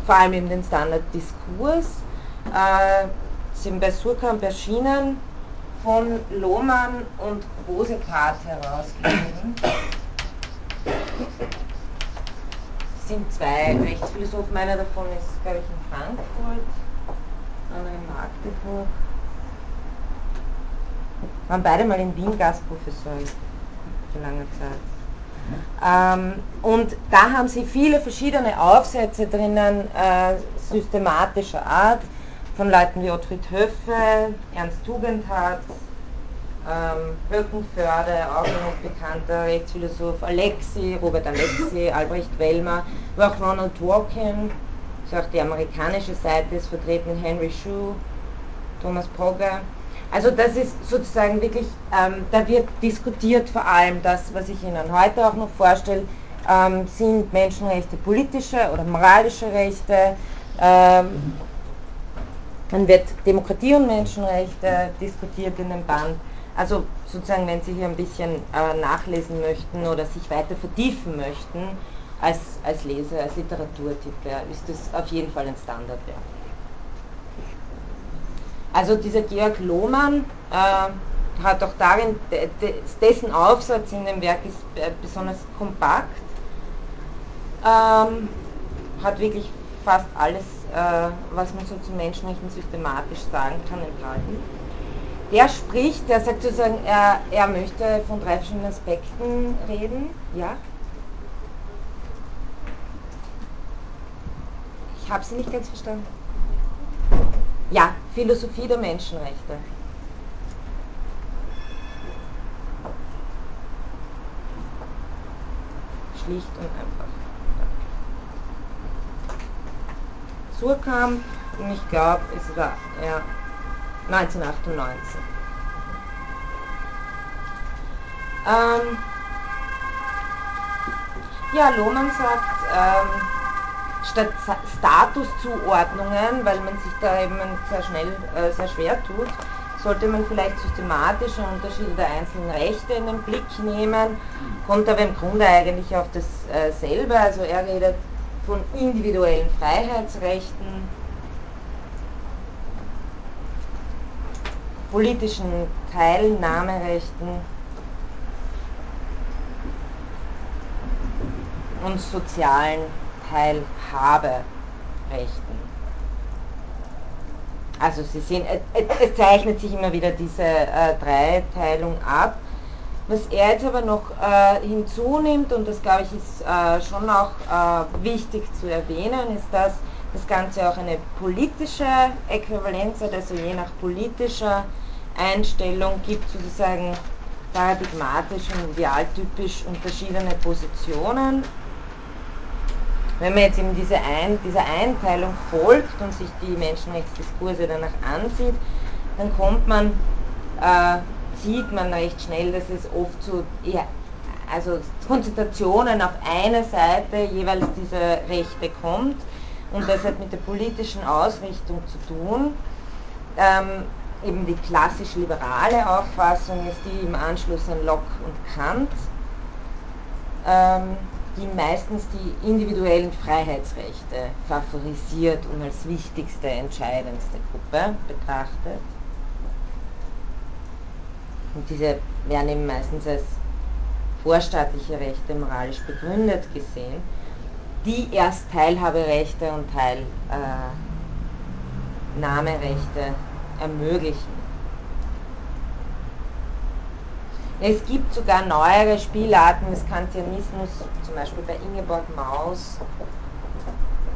vor allem eben den Standarddiskurs. Äh, sind bei Surkamp erschienen von Lohmann und Rosekat herausgegeben. Es sind zwei Rechtsphilosophen, einer davon ist, glaube ich, in Frankfurt, andere in Magdeburg. Waren beide mal in Wien Gastprofessoren für lange Zeit. Ähm, und da haben sie viele verschiedene Aufsätze drinnen, äh, systematischer Art von Leuten wie Ottfried Höffe, Ernst Tugendhat, ähm, Birkenförde, auch ein bekannter Rechtsphilosoph, Alexi, Robert Alexi, Albrecht Wellmer, aber auch Ronald Dworkin, ist auch die amerikanische Seite ist vertreten, Henry Shue, Thomas Pogge. Also das ist sozusagen wirklich, ähm, da wird diskutiert vor allem das, was ich Ihnen heute auch noch vorstelle, ähm, sind Menschenrechte politische oder moralische Rechte, ähm, dann wird Demokratie und Menschenrechte diskutiert in dem Band. Also sozusagen, wenn Sie hier ein bisschen äh, nachlesen möchten oder sich weiter vertiefen möchten als, als Leser, als Literaturtipp, ist das auf jeden Fall ein Standardwerk. Also dieser Georg Lohmann äh, hat auch darin, dessen Aufsatz in dem Werk ist äh, besonders kompakt, ähm, hat wirklich fast alles, was man so zu Menschenrechten systematisch sagen kann, enthalten. Der spricht, der sagt sozusagen, er, er möchte von drei verschiedenen Aspekten reden. Ja? Ich habe Sie nicht ganz verstanden. Ja, Philosophie der Menschenrechte. Schlicht und einfach. Surkamp, und ich glaube, es war ja, 1998. Ähm, ja, Lohmann sagt, ähm, statt Statuszuordnungen, weil man sich da eben sehr schnell, äh, sehr schwer tut, sollte man vielleicht systematische Unterschiede der einzelnen Rechte in den Blick nehmen, kommt aber im Grunde eigentlich auf dasselbe. Äh, also er redet von individuellen Freiheitsrechten, politischen Teilnahmerechten und sozialen Teilhaberechten. Also Sie sehen, es zeichnet sich immer wieder diese äh, Dreiteilung ab. Was er jetzt aber noch äh, hinzunimmt, und das glaube ich ist äh, schon auch äh, wichtig zu erwähnen, ist, dass das Ganze auch eine politische Äquivalenz hat, also je nach politischer Einstellung gibt sozusagen paradigmatisch und idealtypisch unterschiedene Positionen. Wenn man jetzt eben diese Ein, dieser Einteilung folgt und sich die Menschenrechtsdiskurse danach ansieht, dann kommt man, äh, sieht man recht schnell, dass es oft zu ja, also Konzentrationen auf eine Seite jeweils dieser Rechte kommt und das hat mit der politischen Ausrichtung zu tun. Ähm, eben die klassisch liberale Auffassung ist die im Anschluss an Locke und Kant. Ähm, die meistens die individuellen Freiheitsrechte favorisiert und als wichtigste, entscheidendste Gruppe betrachtet. Und diese werden eben meistens als vorstaatliche Rechte moralisch begründet gesehen, die erst Teilhaberechte und Teilnahmerechte ermöglichen. Es gibt sogar neuere Spielarten des Kantianismus, zum Beispiel bei Ingeborg Maus,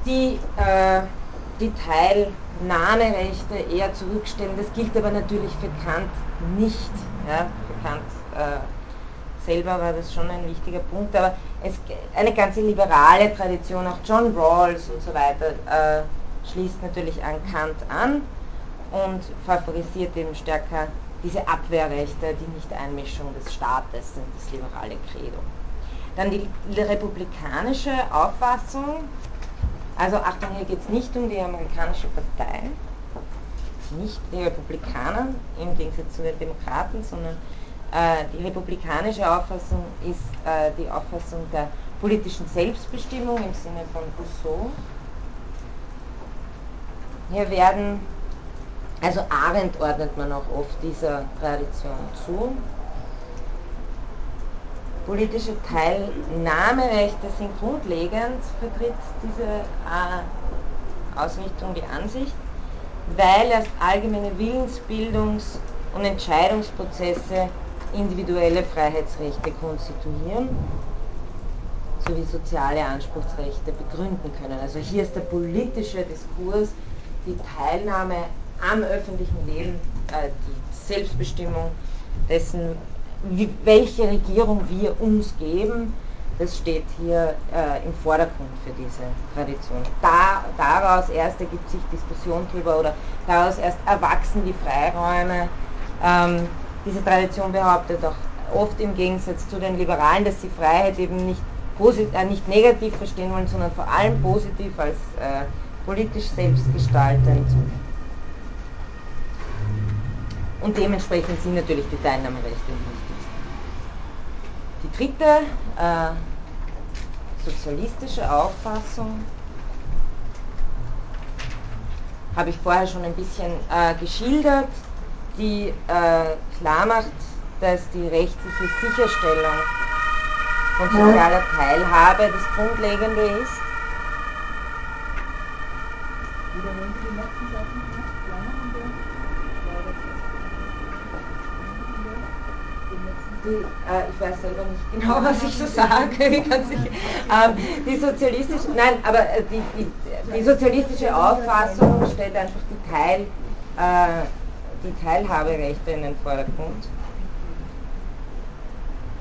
die äh, die Teilnahmerechte eher zurückstellen. Das gilt aber natürlich für Kant nicht. Ja? Kant äh, selber war das schon ein wichtiger Punkt, aber es, eine ganze liberale Tradition, auch John Rawls und so weiter, äh, schließt natürlich an Kant an und favorisiert eben stärker diese Abwehrrechte, die Nicht-Einmischung des Staates sind das liberale Credo. Dann die republikanische Auffassung, also Achtung, hier geht es nicht um die amerikanische Partei, nicht die Republikaner im Gegensatz zu den Demokraten, sondern äh, die republikanische Auffassung ist äh, die Auffassung der politischen Selbstbestimmung im Sinne von Rousseau. Hier werden also Arendt ordnet man auch oft dieser Tradition zu. Politische Teilnahmerechte sind grundlegend, vertritt diese äh, Ausrichtung die Ansicht, weil erst allgemeine Willensbildungs- und Entscheidungsprozesse individuelle Freiheitsrechte konstituieren sowie soziale Anspruchsrechte begründen können. Also hier ist der politische Diskurs die Teilnahme am öffentlichen Leben, äh, die Selbstbestimmung dessen, wie, welche Regierung wir uns geben, das steht hier äh, im Vordergrund für diese Tradition. Da, daraus erst ergibt sich Diskussion darüber oder daraus erst erwachsen die Freiräume. Ähm, diese Tradition behauptet auch oft im Gegensatz zu den Liberalen, dass sie Freiheit eben nicht, posit äh, nicht negativ verstehen wollen, sondern vor allem positiv als äh, politisch selbstgestaltend. Und dementsprechend sind natürlich die Teilnahmerechte wichtig. Die dritte äh, sozialistische Auffassung. Habe ich vorher schon ein bisschen äh, geschildert, die äh, klar macht, dass die rechtliche Sicherstellung von sozialer Teilhabe das Grundlegende ist. Wiederholen Sie den letzten Satz noch? Klammer und der? Die, äh, ich weiß selber nicht genau, was ich so sage. ähm, die sozialistische, nein, aber äh, die, die, die, sozialistische Auffassung stellt einfach die, Teil, äh, die Teilhaberechte in den Vordergrund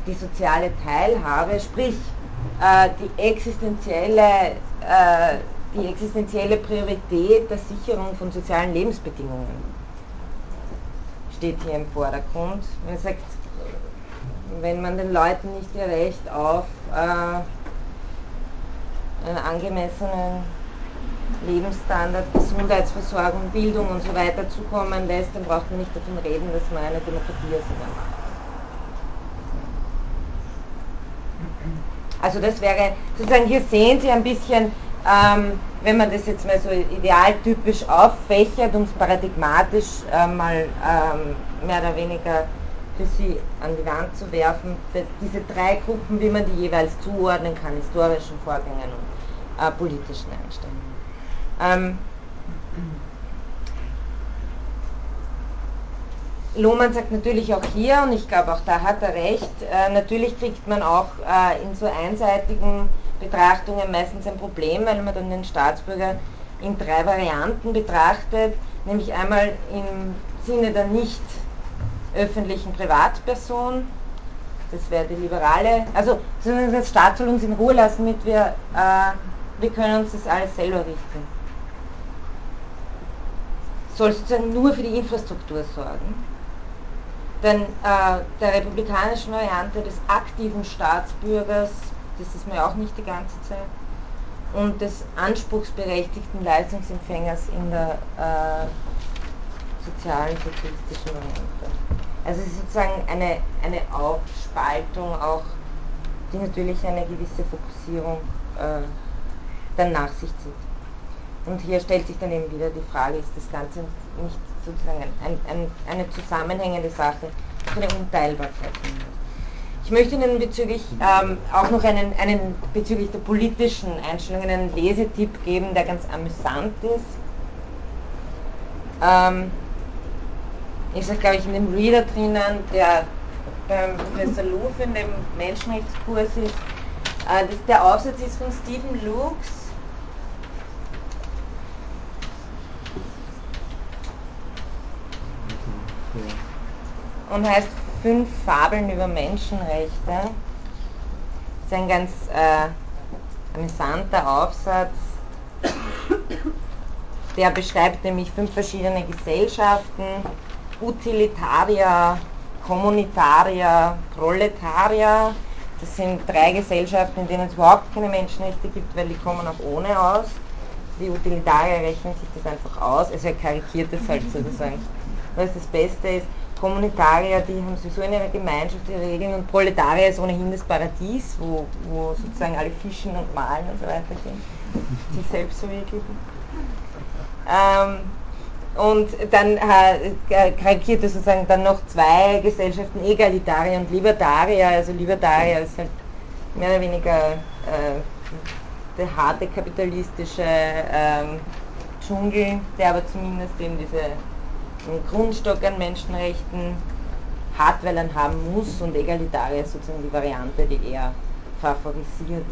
die soziale Teilhabe, sprich äh, die, existenzielle, äh, die existenzielle Priorität der Sicherung von sozialen Lebensbedingungen steht hier im Vordergrund. Man sagt, wenn man den Leuten nicht ihr Recht auf äh, einen angemessenen Lebensstandard, Gesundheitsversorgung, Bildung und so weiter zukommen lässt, dann braucht man nicht davon reden, dass man eine Demokratie macht. Also das wäre sozusagen, hier sehen Sie ein bisschen, ähm, wenn man das jetzt mal so idealtypisch auffächert, um es paradigmatisch äh, mal ähm, mehr oder weniger für Sie an die Wand zu werfen, diese drei Gruppen, wie man die jeweils zuordnen kann, historischen Vorgängen und äh, politischen Einstellungen. Ähm, Lohmann sagt natürlich auch hier, und ich glaube auch da hat er recht, äh, natürlich kriegt man auch äh, in so einseitigen Betrachtungen meistens ein Problem, weil man dann den Staatsbürger in drei Varianten betrachtet, nämlich einmal im Sinne der nicht öffentlichen Privatperson, das wäre die liberale, also der Staat soll uns in Ruhe lassen, damit wir, äh, wir können uns das alles selber richten. Soll sozusagen nur für die Infrastruktur sorgen denn äh, der republikanischen Variante des aktiven Staatsbürgers, das ist mir auch nicht die ganze Zeit, und des anspruchsberechtigten Leistungsempfängers in der äh, sozialen sozialistischen Variante. Also es ist sozusagen eine, eine Aufspaltung auch, die natürlich eine gewisse Fokussierung äh, dann nach sich zieht. Und hier stellt sich dann eben wieder die Frage, ist das Ganze nicht sozusagen ein, ein, eine zusammenhängende Sache, eine Unteilbarkeit Ich möchte Ihnen bezüglich ähm, auch noch einen, einen bezüglich der politischen Einstellungen einen Lesetipp geben, der ganz amüsant ist. Ähm, ist auch, glaube ich, in dem Reader drinnen, der beim Professor Luf in dem Menschenrechtskurs ist. Äh, das, der Aufsatz ist von Stephen Lukes und heißt Fünf Fabeln über Menschenrechte. Das ist ein ganz äh, amüsanter Aufsatz. Der beschreibt nämlich fünf verschiedene Gesellschaften, Utilitarier, Kommunitarier, Proletarier. Das sind drei Gesellschaften, in denen es überhaupt keine Menschenrechte gibt, weil die kommen auch ohne aus. Die Utilitarier rechnen sich das einfach aus, also er karikiert das halt sozusagen. Was das Beste ist, Kommunitarier, die haben sowieso in ihrer Gemeinschaft ihre Regeln und Proletarier ist ohnehin das Paradies, wo, wo sozusagen alle fischen und malen und so weiter gehen, sich selbst verwirklichen. Ähm, und dann äh, karikiert er sozusagen dann noch zwei Gesellschaften, Egalitarier und Libertarier. Also Libertarier ist halt mehr oder weniger äh, der harte kapitalistische ähm, Dschungel, der aber zumindest eben diese Grundstock an Menschenrechten hat, weil er haben muss und egalitarisch ist sozusagen die Variante, die er favorisiert.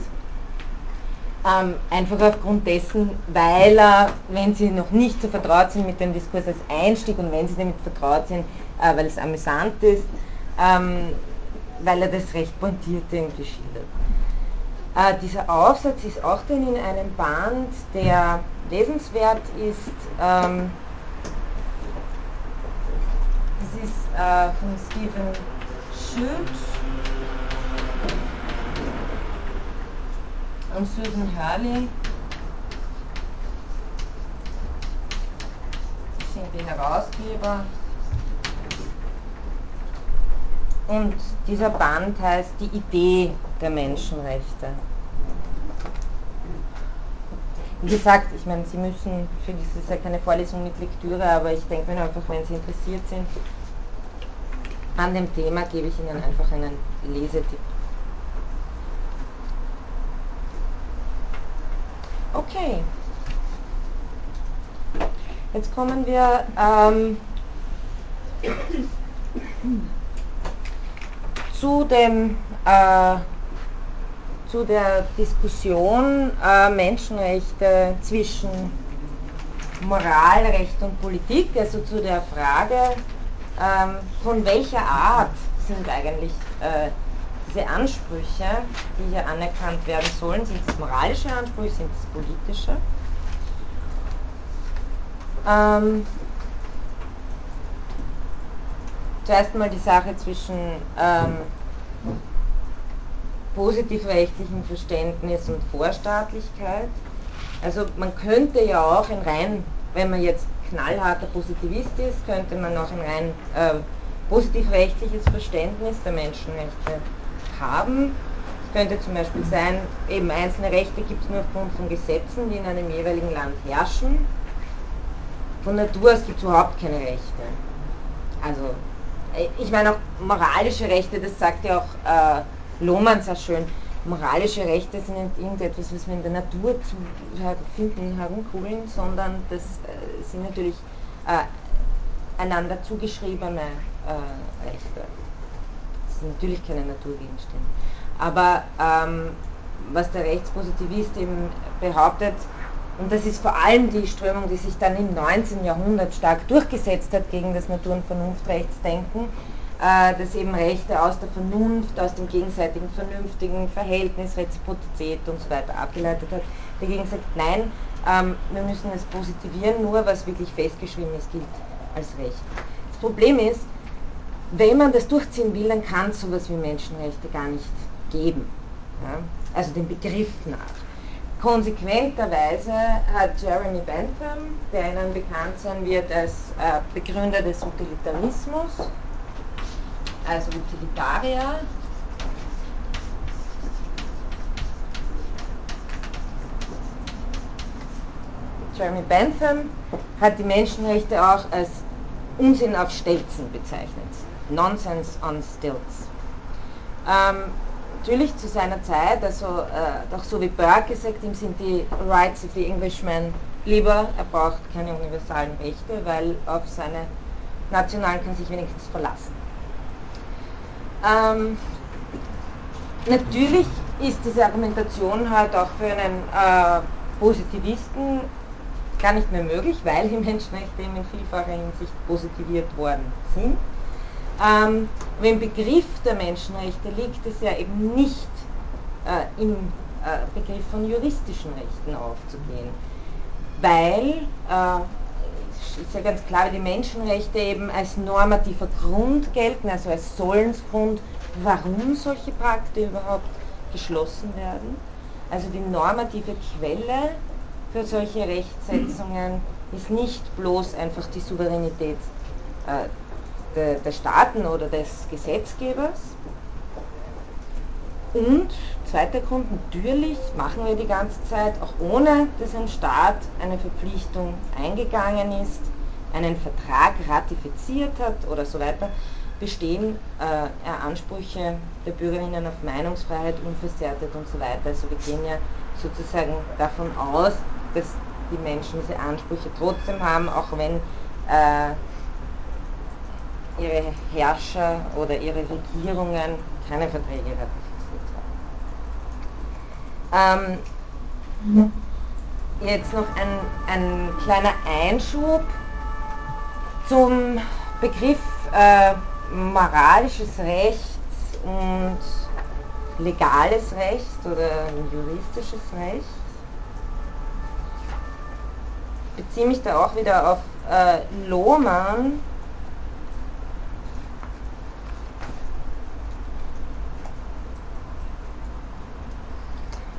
Ähm, einfach aufgrund dessen, weil er, wenn Sie noch nicht so vertraut sind mit dem Diskurs als Einstieg und wenn Sie damit vertraut sind, äh, weil es amüsant ist, ähm, weil er das recht pointiert irgendwie schildert. Äh, dieser Aufsatz ist auch drin in einem Band, der lesenswert ist. Ähm, das ist äh, von Stephen Schultz und Susan Hurley. Sind die Herausgeber. Und dieser Band heißt Die Idee der Menschenrechte. Wie gesagt, ich meine, Sie müssen, für das ist ja keine Vorlesung mit Lektüre, aber ich denke mir einfach, wenn Sie interessiert sind an dem Thema, gebe ich Ihnen einfach einen Lesetipp. Okay. Jetzt kommen wir ähm, zu dem äh, zu der Diskussion äh, Menschenrechte zwischen Moralrecht und Politik, also zu der Frage, ähm, von welcher Art sind eigentlich äh, diese Ansprüche, die hier anerkannt werden sollen, sind es moralische Ansprüche, sind es politische? Ähm, zuerst mal die Sache zwischen ähm, positivrechtlichem Verständnis und Vorstaatlichkeit. Also man könnte ja auch in rein, wenn man jetzt knallharter Positivist ist, könnte man auch ein rein äh, positivrechtliches Verständnis der Menschenrechte haben. Es könnte zum Beispiel sein, eben einzelne Rechte gibt es nur aufgrund von Gesetzen, die in einem jeweiligen Land herrschen. Von Natur gibt es überhaupt keine Rechte. Also, äh, ich meine auch moralische Rechte, das sagt ja auch äh, Lohmann sehr schön. Moralische Rechte sind nicht irgendetwas, was wir in der Natur zu finden, herumkugeln, sondern das äh, sind natürlich äh, einander zugeschriebene äh, Rechte. Das sind natürlich keine Naturgegenstände. Aber ähm, was der Rechtspositivist eben behauptet, und das ist vor allem die Strömung, die sich dann im 19. Jahrhundert stark durchgesetzt hat gegen das Natur- und Vernunftrechtsdenken, äh, dass eben Rechte aus der Vernunft, aus dem gegenseitigen vernünftigen Verhältnis, Reziprozität und so weiter abgeleitet hat. Dagegen sagt, nein, ähm, wir müssen es positivieren, nur was wirklich festgeschrieben ist, gilt als Recht. Das Problem ist, wenn man das durchziehen will, dann kann es sowas wie Menschenrechte gar nicht geben. Also den Begriff nach. Konsequenterweise hat Jeremy Bentham, der Ihnen bekannt sein wird als äh, Begründer des Utilitarismus, also Utilitarier, Jeremy Bentham hat die Menschenrechte auch als Unsinn auf Stelzen bezeichnet. Nonsense on Stilts. Ähm, natürlich zu seiner Zeit, also äh, doch so wie Burke gesagt, ihm sind die Rights of the Englishman lieber, er braucht keine universalen Rechte, weil auf seine nationalen kann sich wenigstens verlassen. Ähm, natürlich ist diese Argumentation halt auch für einen äh, Positivisten gar nicht mehr möglich, weil die Menschenrechte in vielfacher Hinsicht positiviert worden sind. Ähm, aber im Begriff der Menschenrechte liegt es ja eben nicht äh, im äh, Begriff von juristischen Rechten aufzugehen, weil äh, ist ja ganz klar, die Menschenrechte eben als normativer Grund gelten, also als Sollensgrund, warum solche Pakte überhaupt geschlossen werden. Also die normative Quelle für solche Rechtsetzungen ist nicht bloß einfach die Souveränität äh, de, der Staaten oder des Gesetzgebers. Und zweiter Grund, natürlich machen wir die ganze Zeit, auch ohne dass ein Staat eine Verpflichtung eingegangen ist, einen Vertrag ratifiziert hat oder so weiter, bestehen äh, Ansprüche der Bürgerinnen auf Meinungsfreiheit, Unversehrtheit und so weiter. Also wir gehen ja sozusagen davon aus, dass die Menschen diese Ansprüche trotzdem haben, auch wenn äh, ihre Herrscher oder ihre Regierungen keine Verträge ratifiziert haben. Ähm, Jetzt noch ein, ein kleiner Einschub zum Begriff äh, moralisches Recht und legales Recht oder juristisches Recht. Ich beziehe mich da auch wieder auf äh, Lohmann.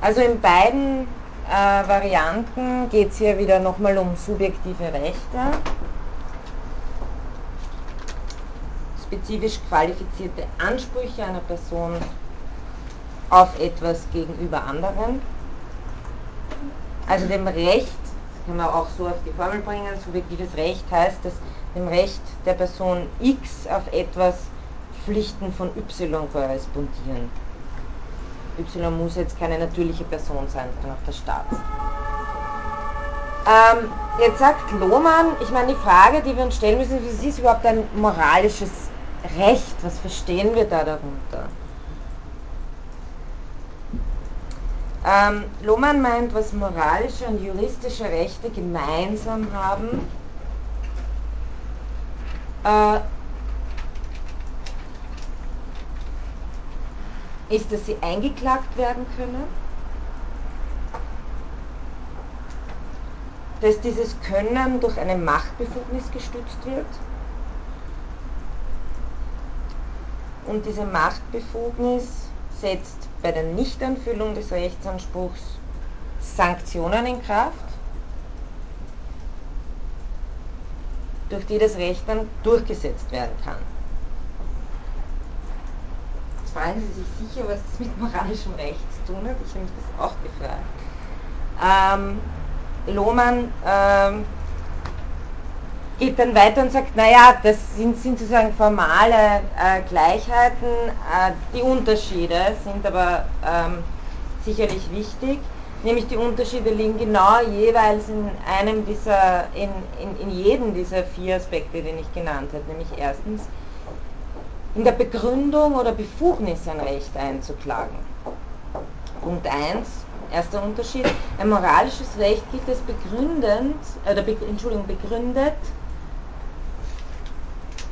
Also in beiden äh, Varianten geht es hier wieder nochmal um subjektive Rechte. Spezifisch qualifizierte Ansprüche einer Person auf etwas gegenüber anderen. Also dem Recht, das kann man auch so auf die Formel bringen, subjektives Recht heißt, dass dem Recht der Person X auf etwas Pflichten von Y korrespondieren. Y muss jetzt keine natürliche Person sein, sondern auch der Staat. Ähm, jetzt sagt Lohmann, ich meine, die Frage, die wir uns stellen müssen, was ist überhaupt ein moralisches Recht? Was verstehen wir da darunter? Ähm, Lohmann meint, was moralische und juristische Rechte gemeinsam haben, äh, ist, dass sie eingeklagt werden können, dass dieses Können durch eine Machtbefugnis gestützt wird und diese Machtbefugnis setzt bei der Nichterfüllung des Rechtsanspruchs Sanktionen in Kraft, durch die das Recht dann durchgesetzt werden kann. Fragen Sie sich sicher, was das mit moralischem Recht zu tun hat. Ich habe mich das auch gefragt. Ähm, Lohmann ähm, geht dann weiter und sagt, naja, das sind, sind sozusagen formale äh, Gleichheiten, äh, die Unterschiede sind aber ähm, sicherlich wichtig, nämlich die Unterschiede liegen genau jeweils in einem dieser, in, in, in jedem dieser vier Aspekte, den ich genannt habe, nämlich erstens in der Begründung oder Befugnis ein Recht einzuklagen. Punkt 1, erster Unterschied, ein moralisches Recht gilt als begründend, oder be, Entschuldigung, begründet,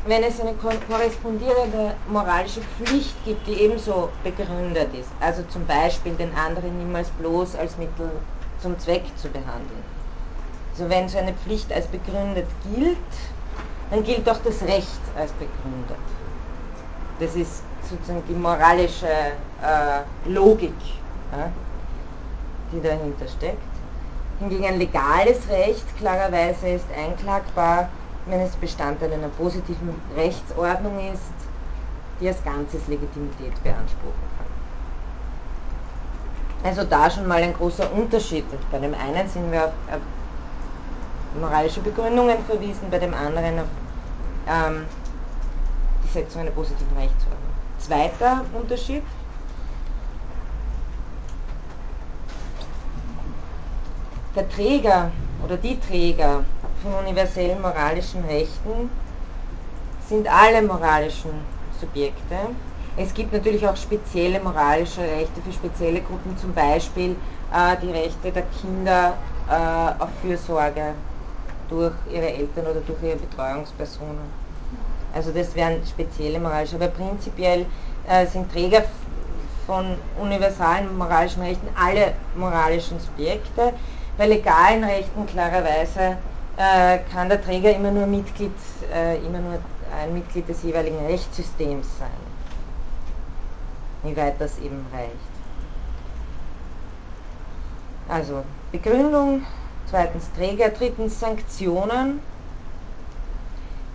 wenn es eine korrespondierende moralische Pflicht gibt, die ebenso begründet ist, also zum Beispiel den anderen niemals bloß als Mittel zum Zweck zu behandeln. Also wenn so eine Pflicht als begründet gilt, dann gilt auch das Recht als begründet. Das ist sozusagen die moralische äh, Logik, ja, die dahinter steckt. Hingegen ein legales Recht klarerweise ist einklagbar wenn es Bestandteil einer positiven Rechtsordnung ist, die als Ganzes Legitimität beanspruchen kann. Also da schon mal ein großer Unterschied. Bei dem einen sind wir auf moralische Begründungen verwiesen, bei dem anderen auf ähm, die Setzung einer positiven Rechtsordnung. Zweiter Unterschied. Der Träger oder die Träger von universellen moralischen Rechten sind alle moralischen Subjekte. Es gibt natürlich auch spezielle moralische Rechte für spezielle Gruppen, zum Beispiel äh, die Rechte der Kinder äh, auf Fürsorge durch ihre Eltern oder durch ihre Betreuungspersonen. Also das wären spezielle moralische, aber prinzipiell äh, sind Träger von universalen moralischen Rechten alle moralischen Subjekte. Bei legalen Rechten klarerweise äh, kann der Träger immer nur Mitglied, äh, immer nur ein Mitglied des jeweiligen Rechtssystems sein. Wie weit das eben reicht. Also Begründung, zweitens Träger, drittens Sanktionen.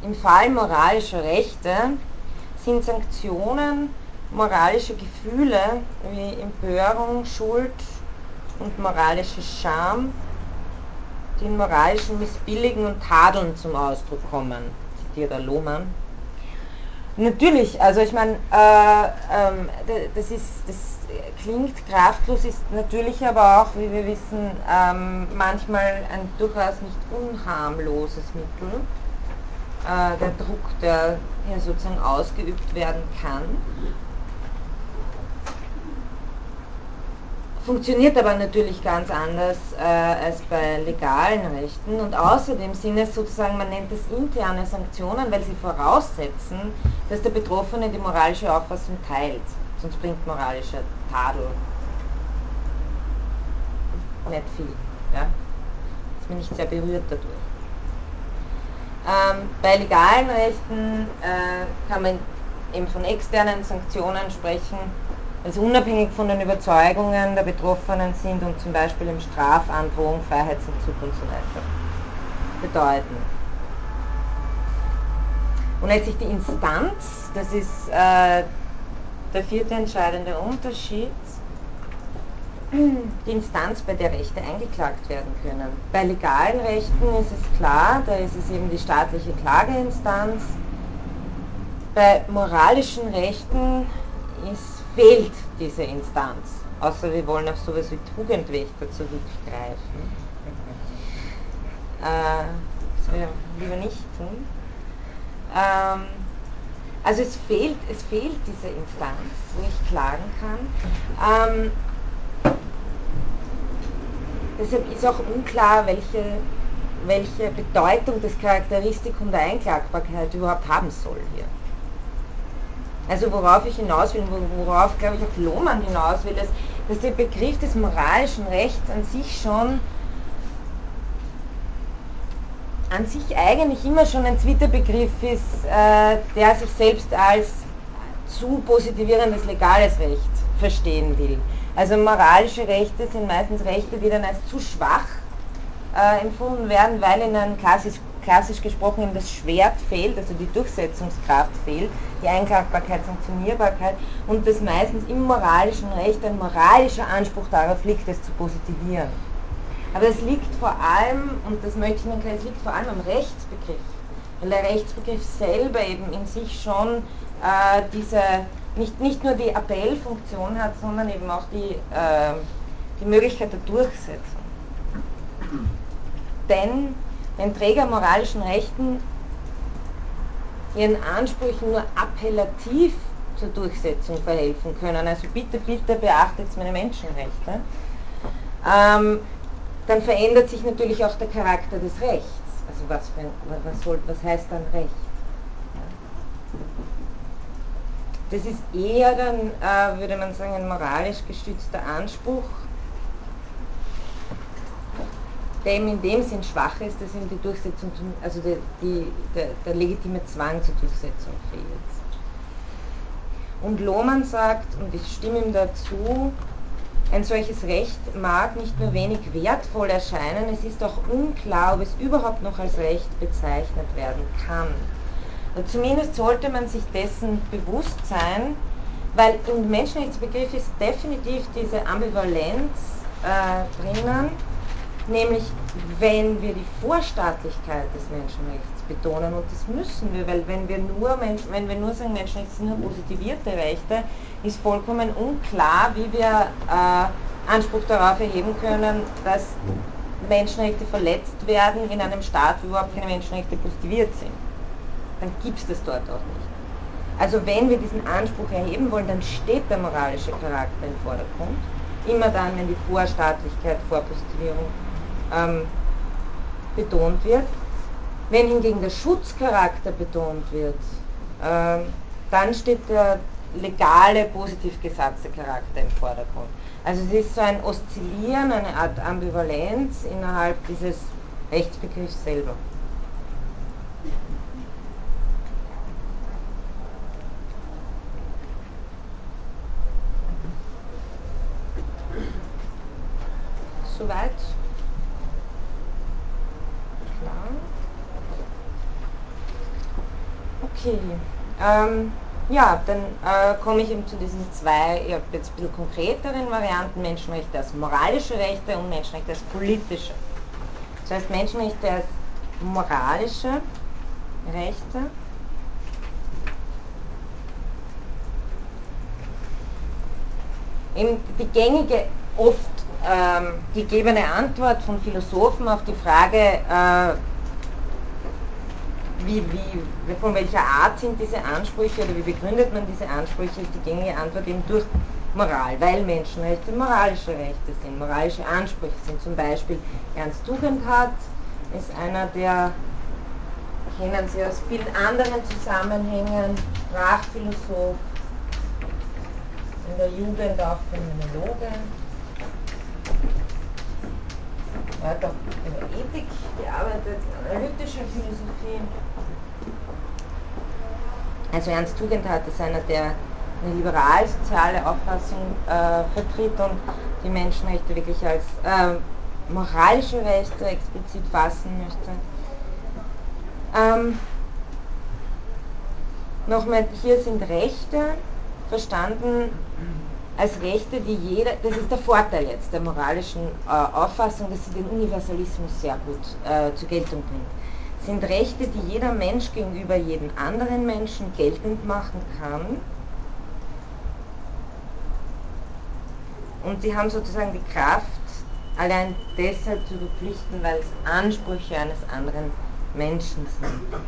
Im Fall moralischer Rechte sind Sanktionen moralische Gefühle wie Empörung, Schuld und moralische Scham die in moralischen Missbilligen und Tadeln zum Ausdruck kommen, zitiert der Lohmann. Natürlich, also ich meine, äh, ähm, das, ist, das klingt kraftlos, ist natürlich aber auch, wie wir wissen, ähm, manchmal ein durchaus nicht unharmloses Mittel. Äh, der Druck, der hier sozusagen ausgeübt werden kann. funktioniert aber natürlich ganz anders äh, als bei legalen Rechten und außerdem sind es sozusagen, man nennt es interne Sanktionen, weil sie voraussetzen, dass der Betroffene die moralische Auffassung teilt, sonst bringt moralischer Tadel nicht viel. Ja? Ist mir nicht sehr berührt dadurch. Ähm, bei legalen Rechten äh, kann man eben von externen Sanktionen sprechen, also unabhängig von den Überzeugungen der Betroffenen sind und zum Beispiel im Strafandrohung, Freiheitsentzug und so weiter bedeuten. Und letztlich die Instanz, das ist äh, der vierte entscheidende Unterschied, Instanz, bei der Rechte eingeklagt werden können. Bei legalen Rechten ist es klar, da ist es eben die staatliche Klageinstanz. Bei moralischen Rechten ist, fehlt diese Instanz, außer wir wollen auf sowas wie Tugendwächter zurückgreifen. Äh, das ich lieber nicht tun. Ähm, also es fehlt, es fehlt diese Instanz, wo ich klagen kann. Ähm, Deshalb ist auch unklar, welche, welche Bedeutung das Charakteristikum der Einklagbarkeit überhaupt haben soll hier. Also worauf ich hinaus will, worauf glaube ich auch Lohmann hinaus will, ist, dass der Begriff des moralischen Rechts an sich schon an sich eigentlich immer schon ein Begriff ist, äh, der sich selbst als zu positivierendes legales Recht verstehen will. Also moralische Rechte sind meistens Rechte, die dann als zu schwach äh, empfunden werden, weil ihnen klassisch, klassisch gesprochen eben das Schwert fehlt, also die Durchsetzungskraft fehlt, die Einklagbarkeit, Sanktionierbarkeit und dass meistens im moralischen Recht ein moralischer Anspruch darauf liegt, es zu positivieren. Aber es liegt vor allem, und das möchte ich Ihnen erklären, es liegt vor allem am Rechtsbegriff, weil der Rechtsbegriff selber eben in sich schon äh, diese nicht, nicht nur die Appellfunktion hat, sondern eben auch die, äh, die Möglichkeit der Durchsetzung. Denn wenn Träger moralischen Rechten ihren Ansprüchen nur appellativ zur Durchsetzung verhelfen können, also bitte, bitte beachtet meine Menschenrechte, ähm, dann verändert sich natürlich auch der Charakter des Rechts. Also was, was, soll, was heißt dann Recht? Das ist eher dann, äh, würde man sagen, ein moralisch gestützter Anspruch, der in dem Sinn schwach ist, dass ihm die Durchsetzung, also die, die, der, der legitime Zwang zur Durchsetzung fehlt. Und Lohmann sagt, und ich stimme ihm dazu, ein solches Recht mag nicht nur wenig wertvoll erscheinen, es ist auch unklar, ob es überhaupt noch als Recht bezeichnet werden kann. Zumindest sollte man sich dessen bewusst sein, weil im Menschenrechtsbegriff ist definitiv diese Ambivalenz äh, drinnen, nämlich wenn wir die Vorstaatlichkeit des Menschenrechts betonen, und das müssen wir, weil wenn wir nur, wenn wir nur sagen, Menschenrechte sind nur positivierte Rechte, ist vollkommen unklar, wie wir äh, Anspruch darauf erheben können, dass Menschenrechte verletzt werden in einem Staat, wo überhaupt keine Menschenrechte positiviert sind dann gibt es das dort auch nicht. Also wenn wir diesen Anspruch erheben wollen, dann steht der moralische Charakter im Vordergrund. Immer dann, wenn die Vorstaatlichkeit, Vorpositivierung ähm, betont wird. Wenn hingegen der Schutzcharakter betont wird, ähm, dann steht der legale, positiv gesatzte Charakter im Vordergrund. Also es ist so ein Oszillieren, eine Art Ambivalenz innerhalb dieses Rechtsbegriffs selber. Soweit? Klar. Okay. Ähm, ja, dann äh, komme ich eben zu diesen zwei, ja, jetzt ein bisschen konkreteren Varianten, Menschenrechte als moralische Rechte und Menschenrechte als politische. Das heißt, Menschenrechte als moralische Rechte. Eben die gängige, oft ähm, gegebene Antwort von Philosophen auf die Frage, äh, wie, wie, von welcher Art sind diese Ansprüche oder wie begründet man diese Ansprüche, ist die gängige Antwort eben durch Moral, weil Menschenrechte moralische Rechte sind, moralische Ansprüche sind. Zum Beispiel Ernst Tugendhat ist einer der, kennen Sie aus vielen anderen Zusammenhängen, Sprachphilosoph, in der Jugend auch Phänomenologe. Er hat auch über Ethik gearbeitet, analytische Philosophie. Also Ernst Tugendhat ist einer, der eine liberal-soziale Auffassung äh, vertritt und die Menschenrechte wirklich als äh, moralische Rechte explizit fassen möchte. Ähm, Nochmal, hier sind Rechte verstanden als Rechte, die jeder, das ist der Vorteil jetzt der moralischen äh, Auffassung, dass sie den Universalismus sehr gut äh, zur Geltung bringt, sind Rechte, die jeder Mensch gegenüber jedem anderen Menschen geltend machen kann. Und sie haben sozusagen die Kraft, allein deshalb zu verpflichten, weil es Ansprüche eines anderen Menschen sind.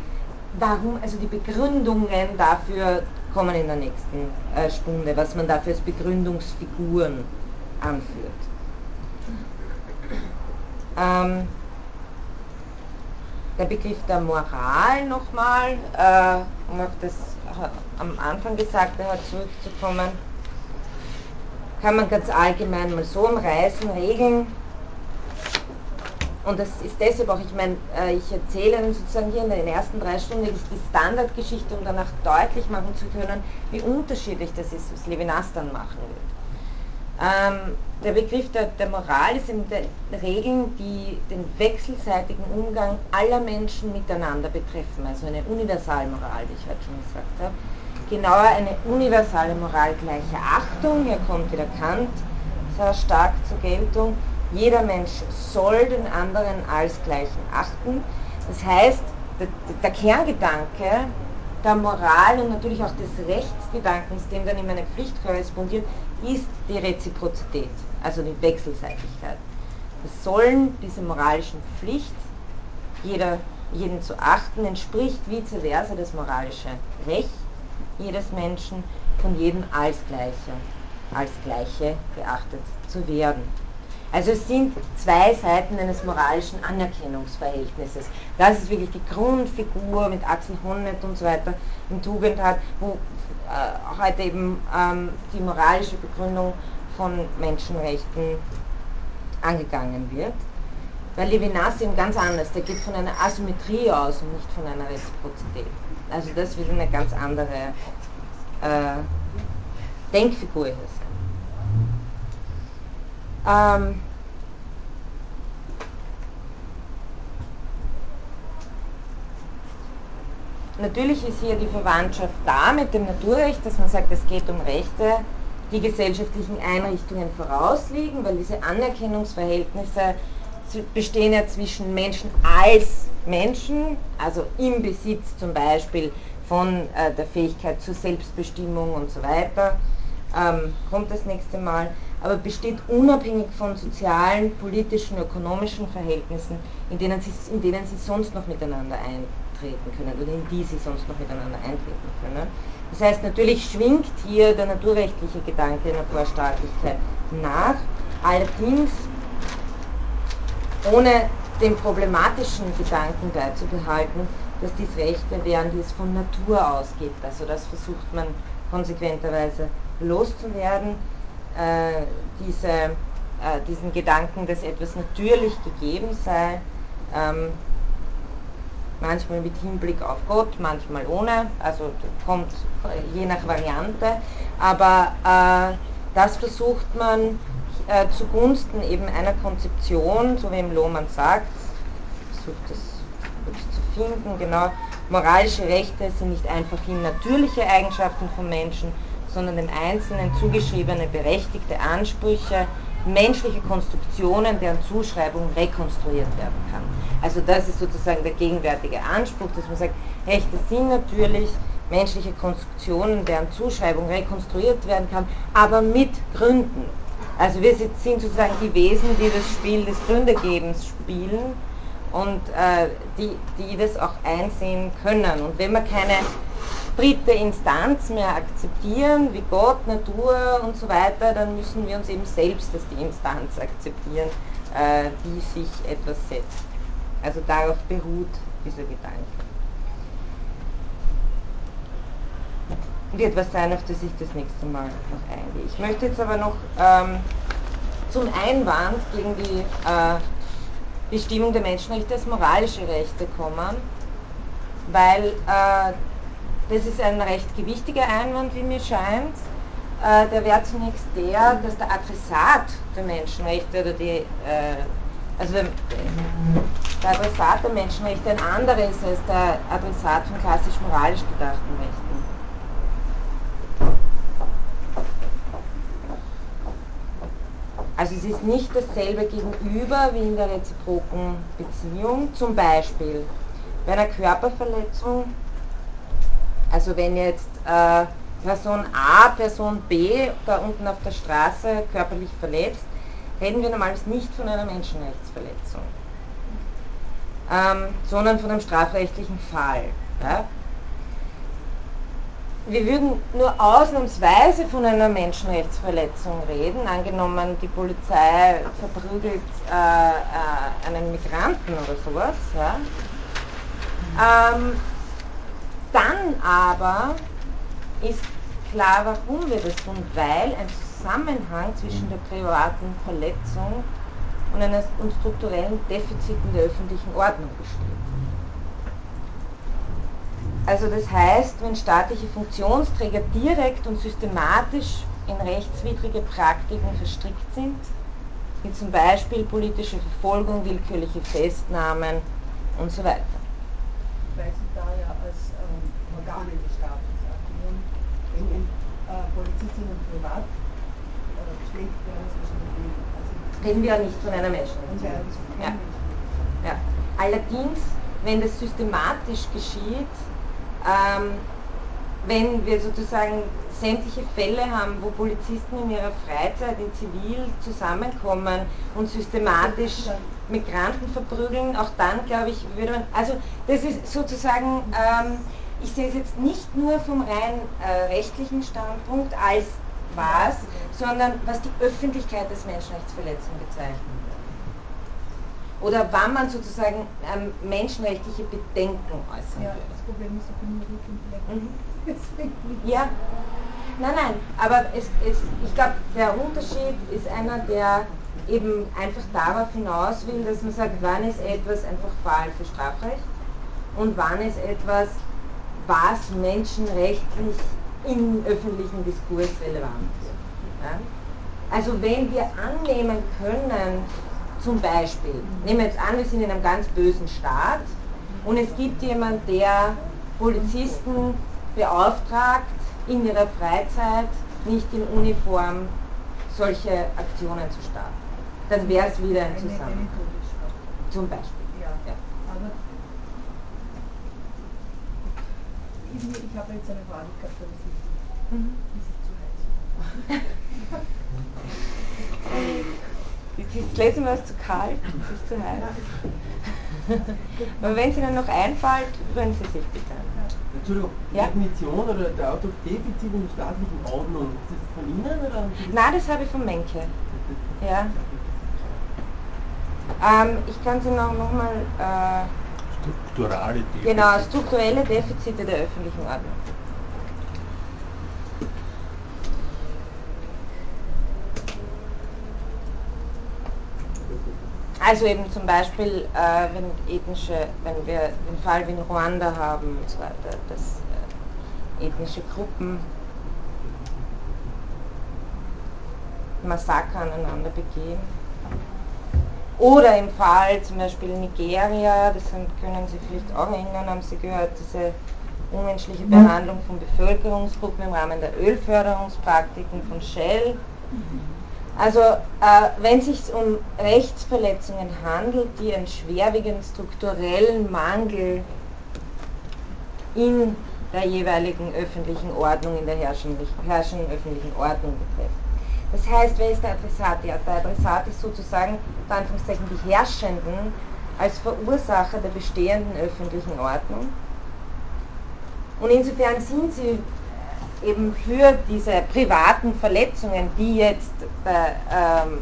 Warum, also die Begründungen dafür kommen in der nächsten äh, Stunde, was man dafür als Begründungsfiguren anführt. Ähm, der Begriff der Moral nochmal, äh, um auf das am Anfang Gesagte zurückzukommen, kann man ganz allgemein mal so umreißen, Regeln und das ist deshalb auch, ich meine, äh, ich erzähle sozusagen hier in den ersten drei Stunden die Standardgeschichte, um danach deutlich machen zu können, wie unterschiedlich das ist, was Levinas dann machen wird. Ähm, der Begriff der, der, Moral ist in den Regeln, die den wechselseitigen Umgang aller Menschen miteinander betreffen, also eine Universalmoral, wie ich heute schon gesagt habe. Genauer eine universale Moral gleicher Achtung, hier kommt wieder Kant sehr stark zur Geltung, jeder Mensch soll den anderen als gleichen achten. Das heißt, der, Kerngedanke der Moral und natürlich auch des Rechtsgedankens, dem dann immer eine Pflicht korrespondiert, ist die Reziprozität, also die Wechselseitigkeit. Das Sollen, diese moralischen Pflicht, jeder, jeden zu achten, entspricht vice versa das moralische Recht jedes Menschen, von jedem als Gleiche, als Gleiche beachtet zu werden. Also es sind zwei Seiten eines moralischen Anerkennungsverhältnisses. Das ist wirklich die Grundfigur mit Axel Honneth und so weiter in Tugend hat, wo äh, heute eben ähm, die moralische Begründung von Menschenrechten angegangen wird. Weil Levinas eben ganz anders, der geht von einer Asymmetrie aus und nicht von einer Reziprozität. Also das wird eine ganz andere äh, Denkfigur hier sein. Ähm, natürlich ist hier die Verwandtschaft da mit dem Naturrecht, dass man sagt, es geht um Rechte, die gesellschaftlichen Einrichtungen vorausliegen, weil diese Anerkennungsverhältnisse bestehen ja zwischen Menschen als Menschen, also im Besitz zum Beispiel von äh, der Fähigkeit zur Selbstbestimmung und so weiter, ähm, kommt das nächste Mal aber besteht unabhängig von sozialen, politischen, ökonomischen Verhältnissen, in denen, sie, in denen sie sonst noch miteinander eintreten können oder in die sie sonst noch miteinander eintreten können. Das heißt, natürlich schwingt hier der naturrechtliche Gedanke einer Vorstaatlichkeit nach, allerdings ohne den problematischen Gedanken beizubehalten, dass dies Rechte wären, die es von Natur aus gibt. Also das versucht man konsequenterweise loszuwerden diese, äh, diesen Gedanken, dass etwas natürlich gegeben sei, ähm, manchmal mit Hinblick auf Gott, manchmal ohne, also kommt je nach Variante, aber äh, das versucht man äh, zugunsten eben einer Konzeption, so wie im Lohmann sagt, versucht das zu finden, genau, moralische Rechte sind nicht einfach natürliche Eigenschaften von Menschen, sondern dem Einzelnen zugeschriebene berechtigte Ansprüche, menschliche Konstruktionen, deren Zuschreibung rekonstruiert werden kann. Also das ist sozusagen der gegenwärtige Anspruch, dass man sagt, Rechte sind natürlich menschliche Konstruktionen, deren Zuschreibung rekonstruiert werden kann, aber mit Gründen. Also wir sind sozusagen die Wesen, die das Spiel des Gründegebens spielen und äh, die, die das auch einsehen können. Und wenn man keine dritte Instanz mehr akzeptieren, wie Gott, Natur und so weiter, dann müssen wir uns eben selbst als die Instanz akzeptieren, äh, die sich etwas setzt. Also darauf beruht dieser Gedanke. Wird was sein, auf das ich das nächste Mal noch eingehe. Ich möchte jetzt aber noch ähm, zum Einwand gegen die äh, Bestimmung der Menschenrechte als moralische Rechte kommen, weil äh, das ist ein recht gewichtiger Einwand, wie mir scheint. Äh, der wäre zunächst der, dass der Adressat der Menschenrechte oder die, äh, also der, der Adressat der Menschenrechte ein anderer ist als der Adressat von klassisch moralisch gedachten Rechten. Also es ist nicht dasselbe gegenüber wie in der reziproken Beziehung. Zum Beispiel bei einer Körperverletzung, also wenn jetzt äh, Person A Person B da unten auf der Straße körperlich verletzt, reden wir normalerweise nicht von einer Menschenrechtsverletzung, ähm, sondern von einem strafrechtlichen Fall. Ja? wir würden nur ausnahmsweise von einer Menschenrechtsverletzung reden, angenommen die Polizei verprügelt äh, äh, einen Migranten oder sowas. Ja. Ähm, dann aber ist klar, warum wir das tun, weil ein Zusammenhang zwischen der privaten Verletzung und einem strukturellen Defizit in der öffentlichen Ordnung besteht. Also das heißt, wenn staatliche Funktionsträger direkt und systematisch in rechtswidrige Praktiken verstrickt sind, wie zum Beispiel politische Verfolgung, willkürliche Festnahmen und so weiter. Weil sie da ja als ähm, Organe des Staates agieren, wenn in, äh, Polizistinnen privat schlecht wäre, ist das Problem. Also, Reden wir ja nicht von einer Menschenrechtsverletzung. Ja. ja. Allerdings, wenn das systematisch geschieht, ähm, wenn wir sozusagen sämtliche Fälle haben, wo Polizisten in ihrer Freizeit in Zivil zusammenkommen und systematisch Migranten verprügeln, auch dann glaube ich, würde man, also das ist sozusagen, ähm, ich sehe es jetzt nicht nur vom rein äh, rechtlichen Standpunkt als was, sondern was die Öffentlichkeit des Menschenrechtsverletzungen bezeichnet oder wann man sozusagen ähm, menschenrechtliche Bedenken äußern ja, würde. Das Problem ist, ich bin mhm. Ja, nein, nein, aber es, es, ich glaube, der Unterschied ist einer, der eben einfach darauf hinaus will, dass man sagt, wann ist etwas einfach Fall für Strafrecht und wann ist etwas, was menschenrechtlich im öffentlichen Diskurs relevant ist. Ja? Also wenn wir annehmen können, zum Beispiel, nehmen wir jetzt an, wir sind in einem ganz bösen Staat und es gibt jemand, der Polizisten beauftragt, in ihrer Freizeit nicht in Uniform solche Aktionen zu starten. Dann wäre es wieder ein Zusammenhang. Zum Beispiel. Ja. ja. Aber ich, ich habe jetzt eine Frage gehabt, aber sie mhm. ist zu heiß. Das Gläschen war zu kalt, es ist zu heiß. Aber wenn es Ihnen noch einfällt, rühren Sie sich bitte. Entschuldigung, die ja? Definition oder der Ausdruck Defizit in der staatlichen Ordnung, ist das von Ihnen oder? Nein, das habe ich von Menke. Ja. Ähm, ich kann Sie noch, noch mal. Äh, Strukturale Defizite. Genau, strukturelle Defizite der öffentlichen Ordnung. Also eben zum Beispiel, äh, wenn ethnische, wenn wir den Fall wie in Ruanda haben und so weiter, dass äh, ethnische Gruppen Massaker aneinander begehen. Oder im Fall zum Beispiel Nigeria, das können Sie vielleicht auch erinnern, haben Sie gehört, diese unmenschliche Behandlung von Bevölkerungsgruppen im Rahmen der Ölförderungspraktiken von Shell. Also äh, wenn es sich um Rechtsverletzungen handelt, die einen schwerwiegenden strukturellen Mangel in der jeweiligen öffentlichen Ordnung, in der herrschenden öffentlichen Ordnung betreffen. Das heißt, wer ist der Adressat? Der Adressat ist sozusagen, unter Anführungszeichen, die Herrschenden als Verursacher der bestehenden öffentlichen Ordnung. Und insofern sind sie eben für diese privaten Verletzungen, die jetzt der ähm,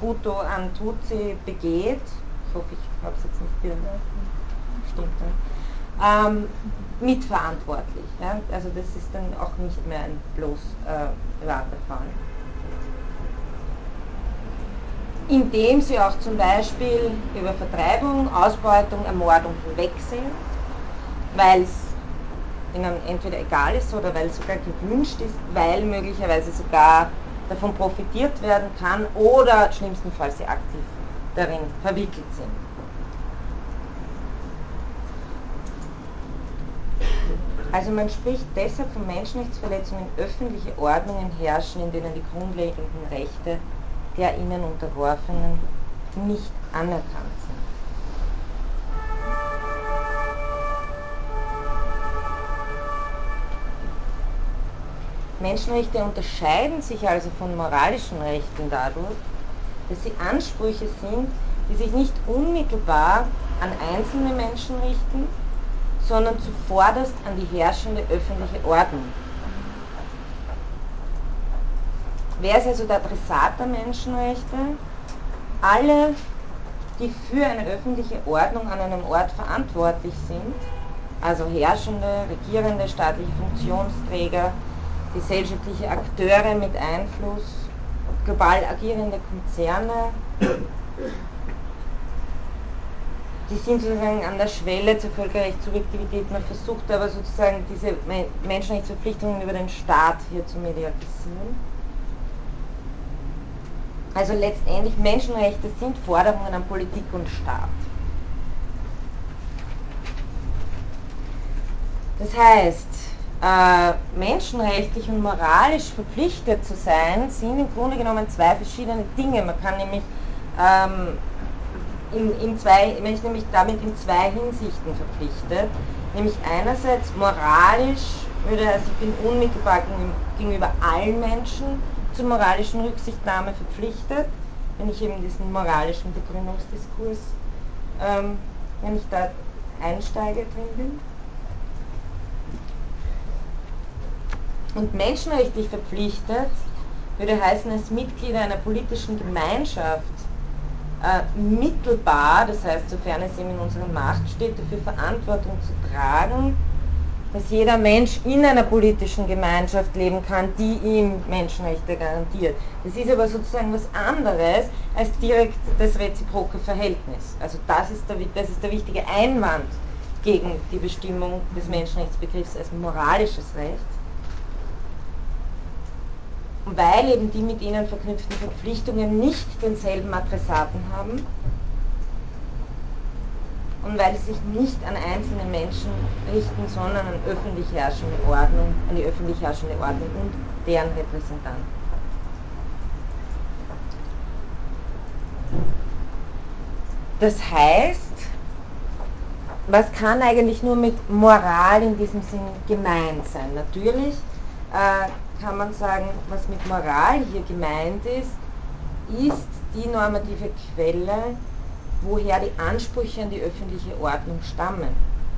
Hutu an Tutsi begeht, ich hoffe, ich habe es jetzt nicht wieder stimmt, ja, ähm, mitverantwortlich. Ja? Also das ist dann auch nicht mehr ein bloß äh, privater Fall. Indem sie auch zum Beispiel über Vertreibung, Ausbeutung, Ermordung hinwegsehen, weil es ihnen entweder egal ist oder weil es sogar gewünscht ist, weil möglicherweise sogar davon profitiert werden kann oder schlimmstenfalls sie aktiv darin verwickelt sind. Also man spricht deshalb von Menschenrechtsverletzungen, öffentliche Ordnungen herrschen, in denen die grundlegenden Rechte der ihnen Unterworfenen nicht anerkannt sind. Menschenrechte unterscheiden sich also von moralischen Rechten dadurch, dass sie Ansprüche sind, die sich nicht unmittelbar an einzelne Menschen richten, sondern zuvorderst an die herrschende öffentliche Ordnung. Wer ist also der Adressat der Menschenrechte? Alle, die für eine öffentliche Ordnung an einem Ort verantwortlich sind, also herrschende, regierende, staatliche Funktionsträger, gesellschaftliche Akteure mit Einfluss, global agierende Konzerne, die sind sozusagen an der Schwelle zur Völkerrechtssubjektivität. Man versucht aber sozusagen diese Menschenrechtsverpflichtungen über den Staat hier zu mediatisieren. Also letztendlich Menschenrechte sind Forderungen an Politik und Staat. Das heißt, äh, menschenrechtlich und moralisch verpflichtet zu sein, sind im Grunde genommen zwei verschiedene Dinge. Man kann nämlich ähm, in, in zwei, wenn ich nämlich damit in zwei Hinsichten verpflichtet, nämlich einerseits moralisch würde heißen, ich bin unmittelbar gegenüber allen Menschen zur moralischen Rücksichtnahme verpflichtet, wenn ich eben diesen moralischen Begründungsdiskurs, ähm, wenn ich da einsteige drin bin. Und menschenrechtlich verpflichtet würde heißen, als Mitglieder einer politischen Gemeinschaft äh, mittelbar, das heißt, sofern es ihm in unserer Macht steht, dafür Verantwortung zu tragen, dass jeder Mensch in einer politischen Gemeinschaft leben kann, die ihm Menschenrechte garantiert. Das ist aber sozusagen was anderes als direkt das reziproke Verhältnis. Also das ist der, das ist der wichtige Einwand gegen die Bestimmung des Menschenrechtsbegriffs als moralisches Recht weil eben die mit ihnen verknüpften Verpflichtungen nicht denselben Adressaten haben und weil sie sich nicht an einzelne Menschen richten, sondern an öffentlich herrschende Ordnung, an die öffentlich herrschende Ordnung und deren Repräsentanten. Das heißt, was kann eigentlich nur mit Moral in diesem Sinn gemeint sein? Natürlich äh, kann man sagen, was mit Moral hier gemeint ist, ist die normative Quelle, woher die Ansprüche an die öffentliche Ordnung stammen.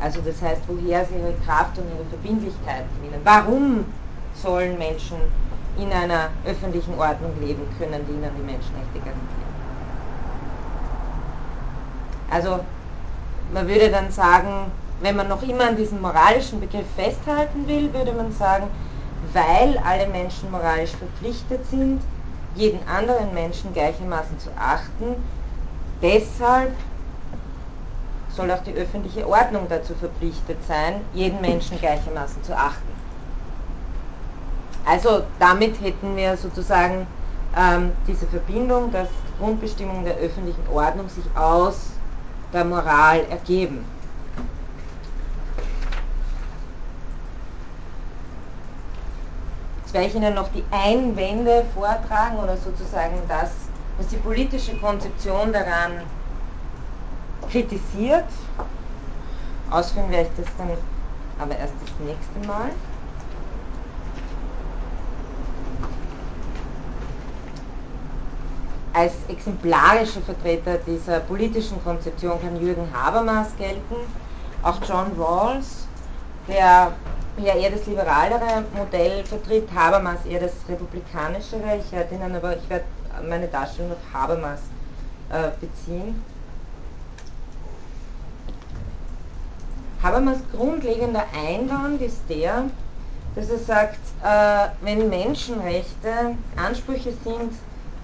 Also das heißt, woher sie ihre Kraft und ihre Verbindlichkeit gewinnen. Warum sollen Menschen in einer öffentlichen Ordnung leben können, die ihnen die Menschenrechte garantieren? Also man würde dann sagen, wenn man noch immer an diesem moralischen Begriff festhalten will, würde man sagen, weil alle Menschen moralisch verpflichtet sind, jeden anderen Menschen gleichermaßen zu achten. Deshalb soll auch die öffentliche Ordnung dazu verpflichtet sein, jeden Menschen gleichermaßen zu achten. Also damit hätten wir sozusagen ähm, diese Verbindung, dass Grundbestimmungen der öffentlichen Ordnung sich aus der Moral ergeben. Jetzt werde ich Ihnen noch die Einwände vortragen oder sozusagen das, was die politische Konzeption daran kritisiert. Ausführen werde ich das dann aber erst das nächste Mal. Als exemplarischer Vertreter dieser politischen Konzeption kann Jürgen Habermas gelten, auch John Rawls der ja eher das liberalere Modell vertritt, Habermas eher das republikanischere. Ich werde Ihnen aber, ich werde meine Darstellung auf Habermas äh, beziehen. Habermas grundlegender Einwand ist der, dass er sagt, äh, wenn Menschenrechte Ansprüche sind,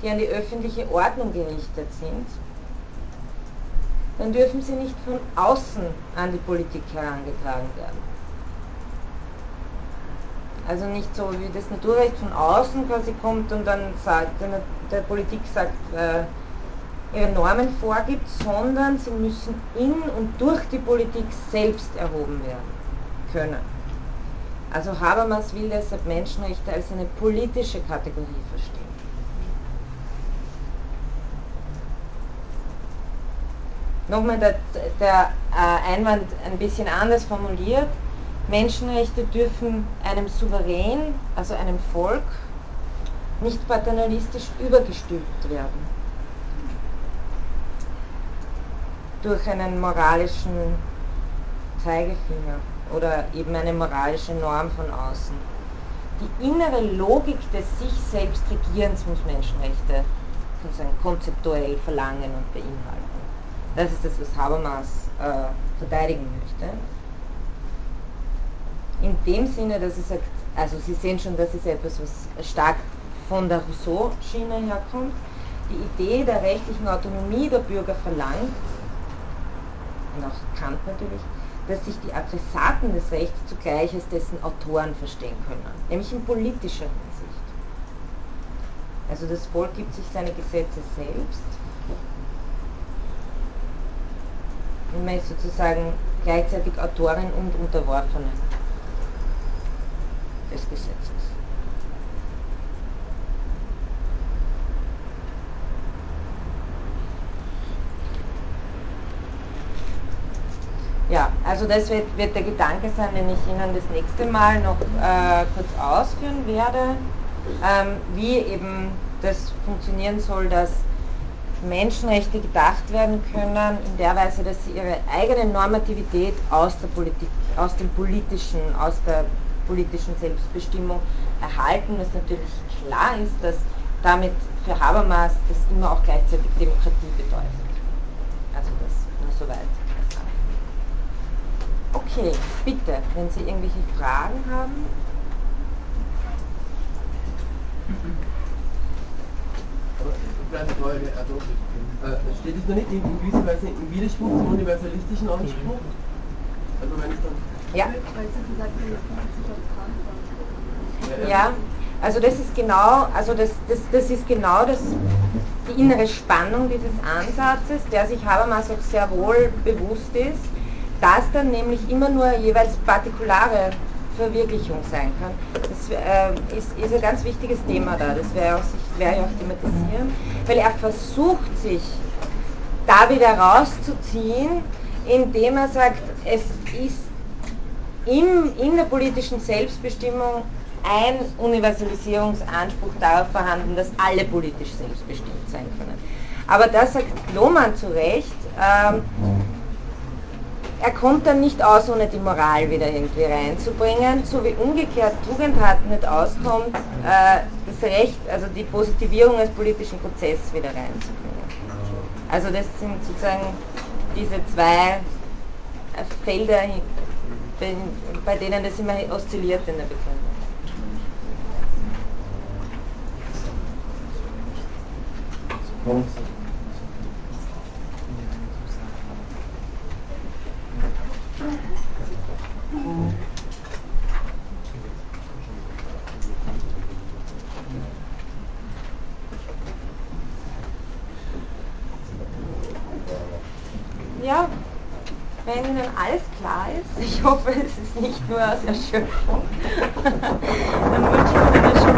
die an die öffentliche Ordnung gerichtet sind, dann dürfen sie nicht von außen an die Politik herangetragen werden. Also nicht so wie das Naturrecht von außen quasi kommt und dann sagt, der, der Politik sagt, äh, ihre Normen vorgibt, sondern sie müssen in und durch die Politik selbst erhoben werden können. Also Habermas will deshalb Menschenrechte als eine politische Kategorie verstehen. Nochmal der, der äh, Einwand ein bisschen anders formuliert. Menschenrechte dürfen einem Souverän, also einem Volk, nicht paternalistisch übergestülpt werden. Durch einen moralischen Zeigefinger oder eben eine moralische Norm von außen. Die innere Logik des sich selbst Regierens muss Menschenrechte sozusagen konzeptuell verlangen und beinhalten. Das ist das, was Habermas äh, verteidigen möchte. In dem Sinne, dass er sagt, also Sie sehen schon, das ist etwas, was stark von der Rousseau-Schiene herkommt. Die Idee der rechtlichen Autonomie der Bürger verlangt, und auch Kant natürlich, dass sich die Adressaten des Rechts zugleich als dessen Autoren verstehen können, nämlich in politischer Hinsicht. Also das Volk gibt sich seine Gesetze selbst und man ist sozusagen gleichzeitig Autorin und Unterworfene des Gesetzes. Ja, also das wird, wird, der Gedanke sein, den ich Ihnen das nächste Mal noch äh, kurz ausführen werde, ähm, wie eben das funktionieren soll, dass Menschenrechte gedacht werden können in der Weise, dass sie ihre eigene Normativität aus der Politik, aus dem politischen, aus der politischen Selbstbestimmung erhalten, was natürlich klar ist, dass damit für Habermas das immer auch gleichzeitig Demokratie bedeutet. Also das nur soweit. Okay, bitte, wenn Sie irgendwelche Fragen haben. Aber eine Frage, also äh, steht es noch nicht in, in gewisser Weise im Widerspruch zum universalistischen Anspruch? Also wenn ich dann. Ja. Ja, also das ist genau, also das, das, das ist genau das, die innere Spannung dieses Ansatzes, der sich Habermas auch sehr wohl bewusst ist das dann nämlich immer nur jeweils partikulare Verwirklichung sein kann. Das äh, ist, ist, ein ganz wichtiges Thema da, das werde ich auch, thematisieren, weil er versucht sich da wieder rauszuziehen, indem er sagt, es ist im, in der politischen Selbstbestimmung ein Universalisierungsanspruch darauf vorhanden, dass alle politisch selbstbestimmt sein können. Aber da sagt Lohmann zu Recht, ähm, er kommt dann nicht aus, ohne die Moral wieder irgendwie reinzubringen, so wie umgekehrt Tugendhat nicht auskommt, äh, das Recht, also die Positivierung als politischen Prozess wieder reinzubringen. Also das sind sozusagen diese zwei äh, Felder, bei denen das immer oszilliert in der Begründung. Ja, wenn Ihnen alles klar ist, ich hoffe, es ist nicht nur aus Erschöpfung, dann wünsche ich Ihnen schon.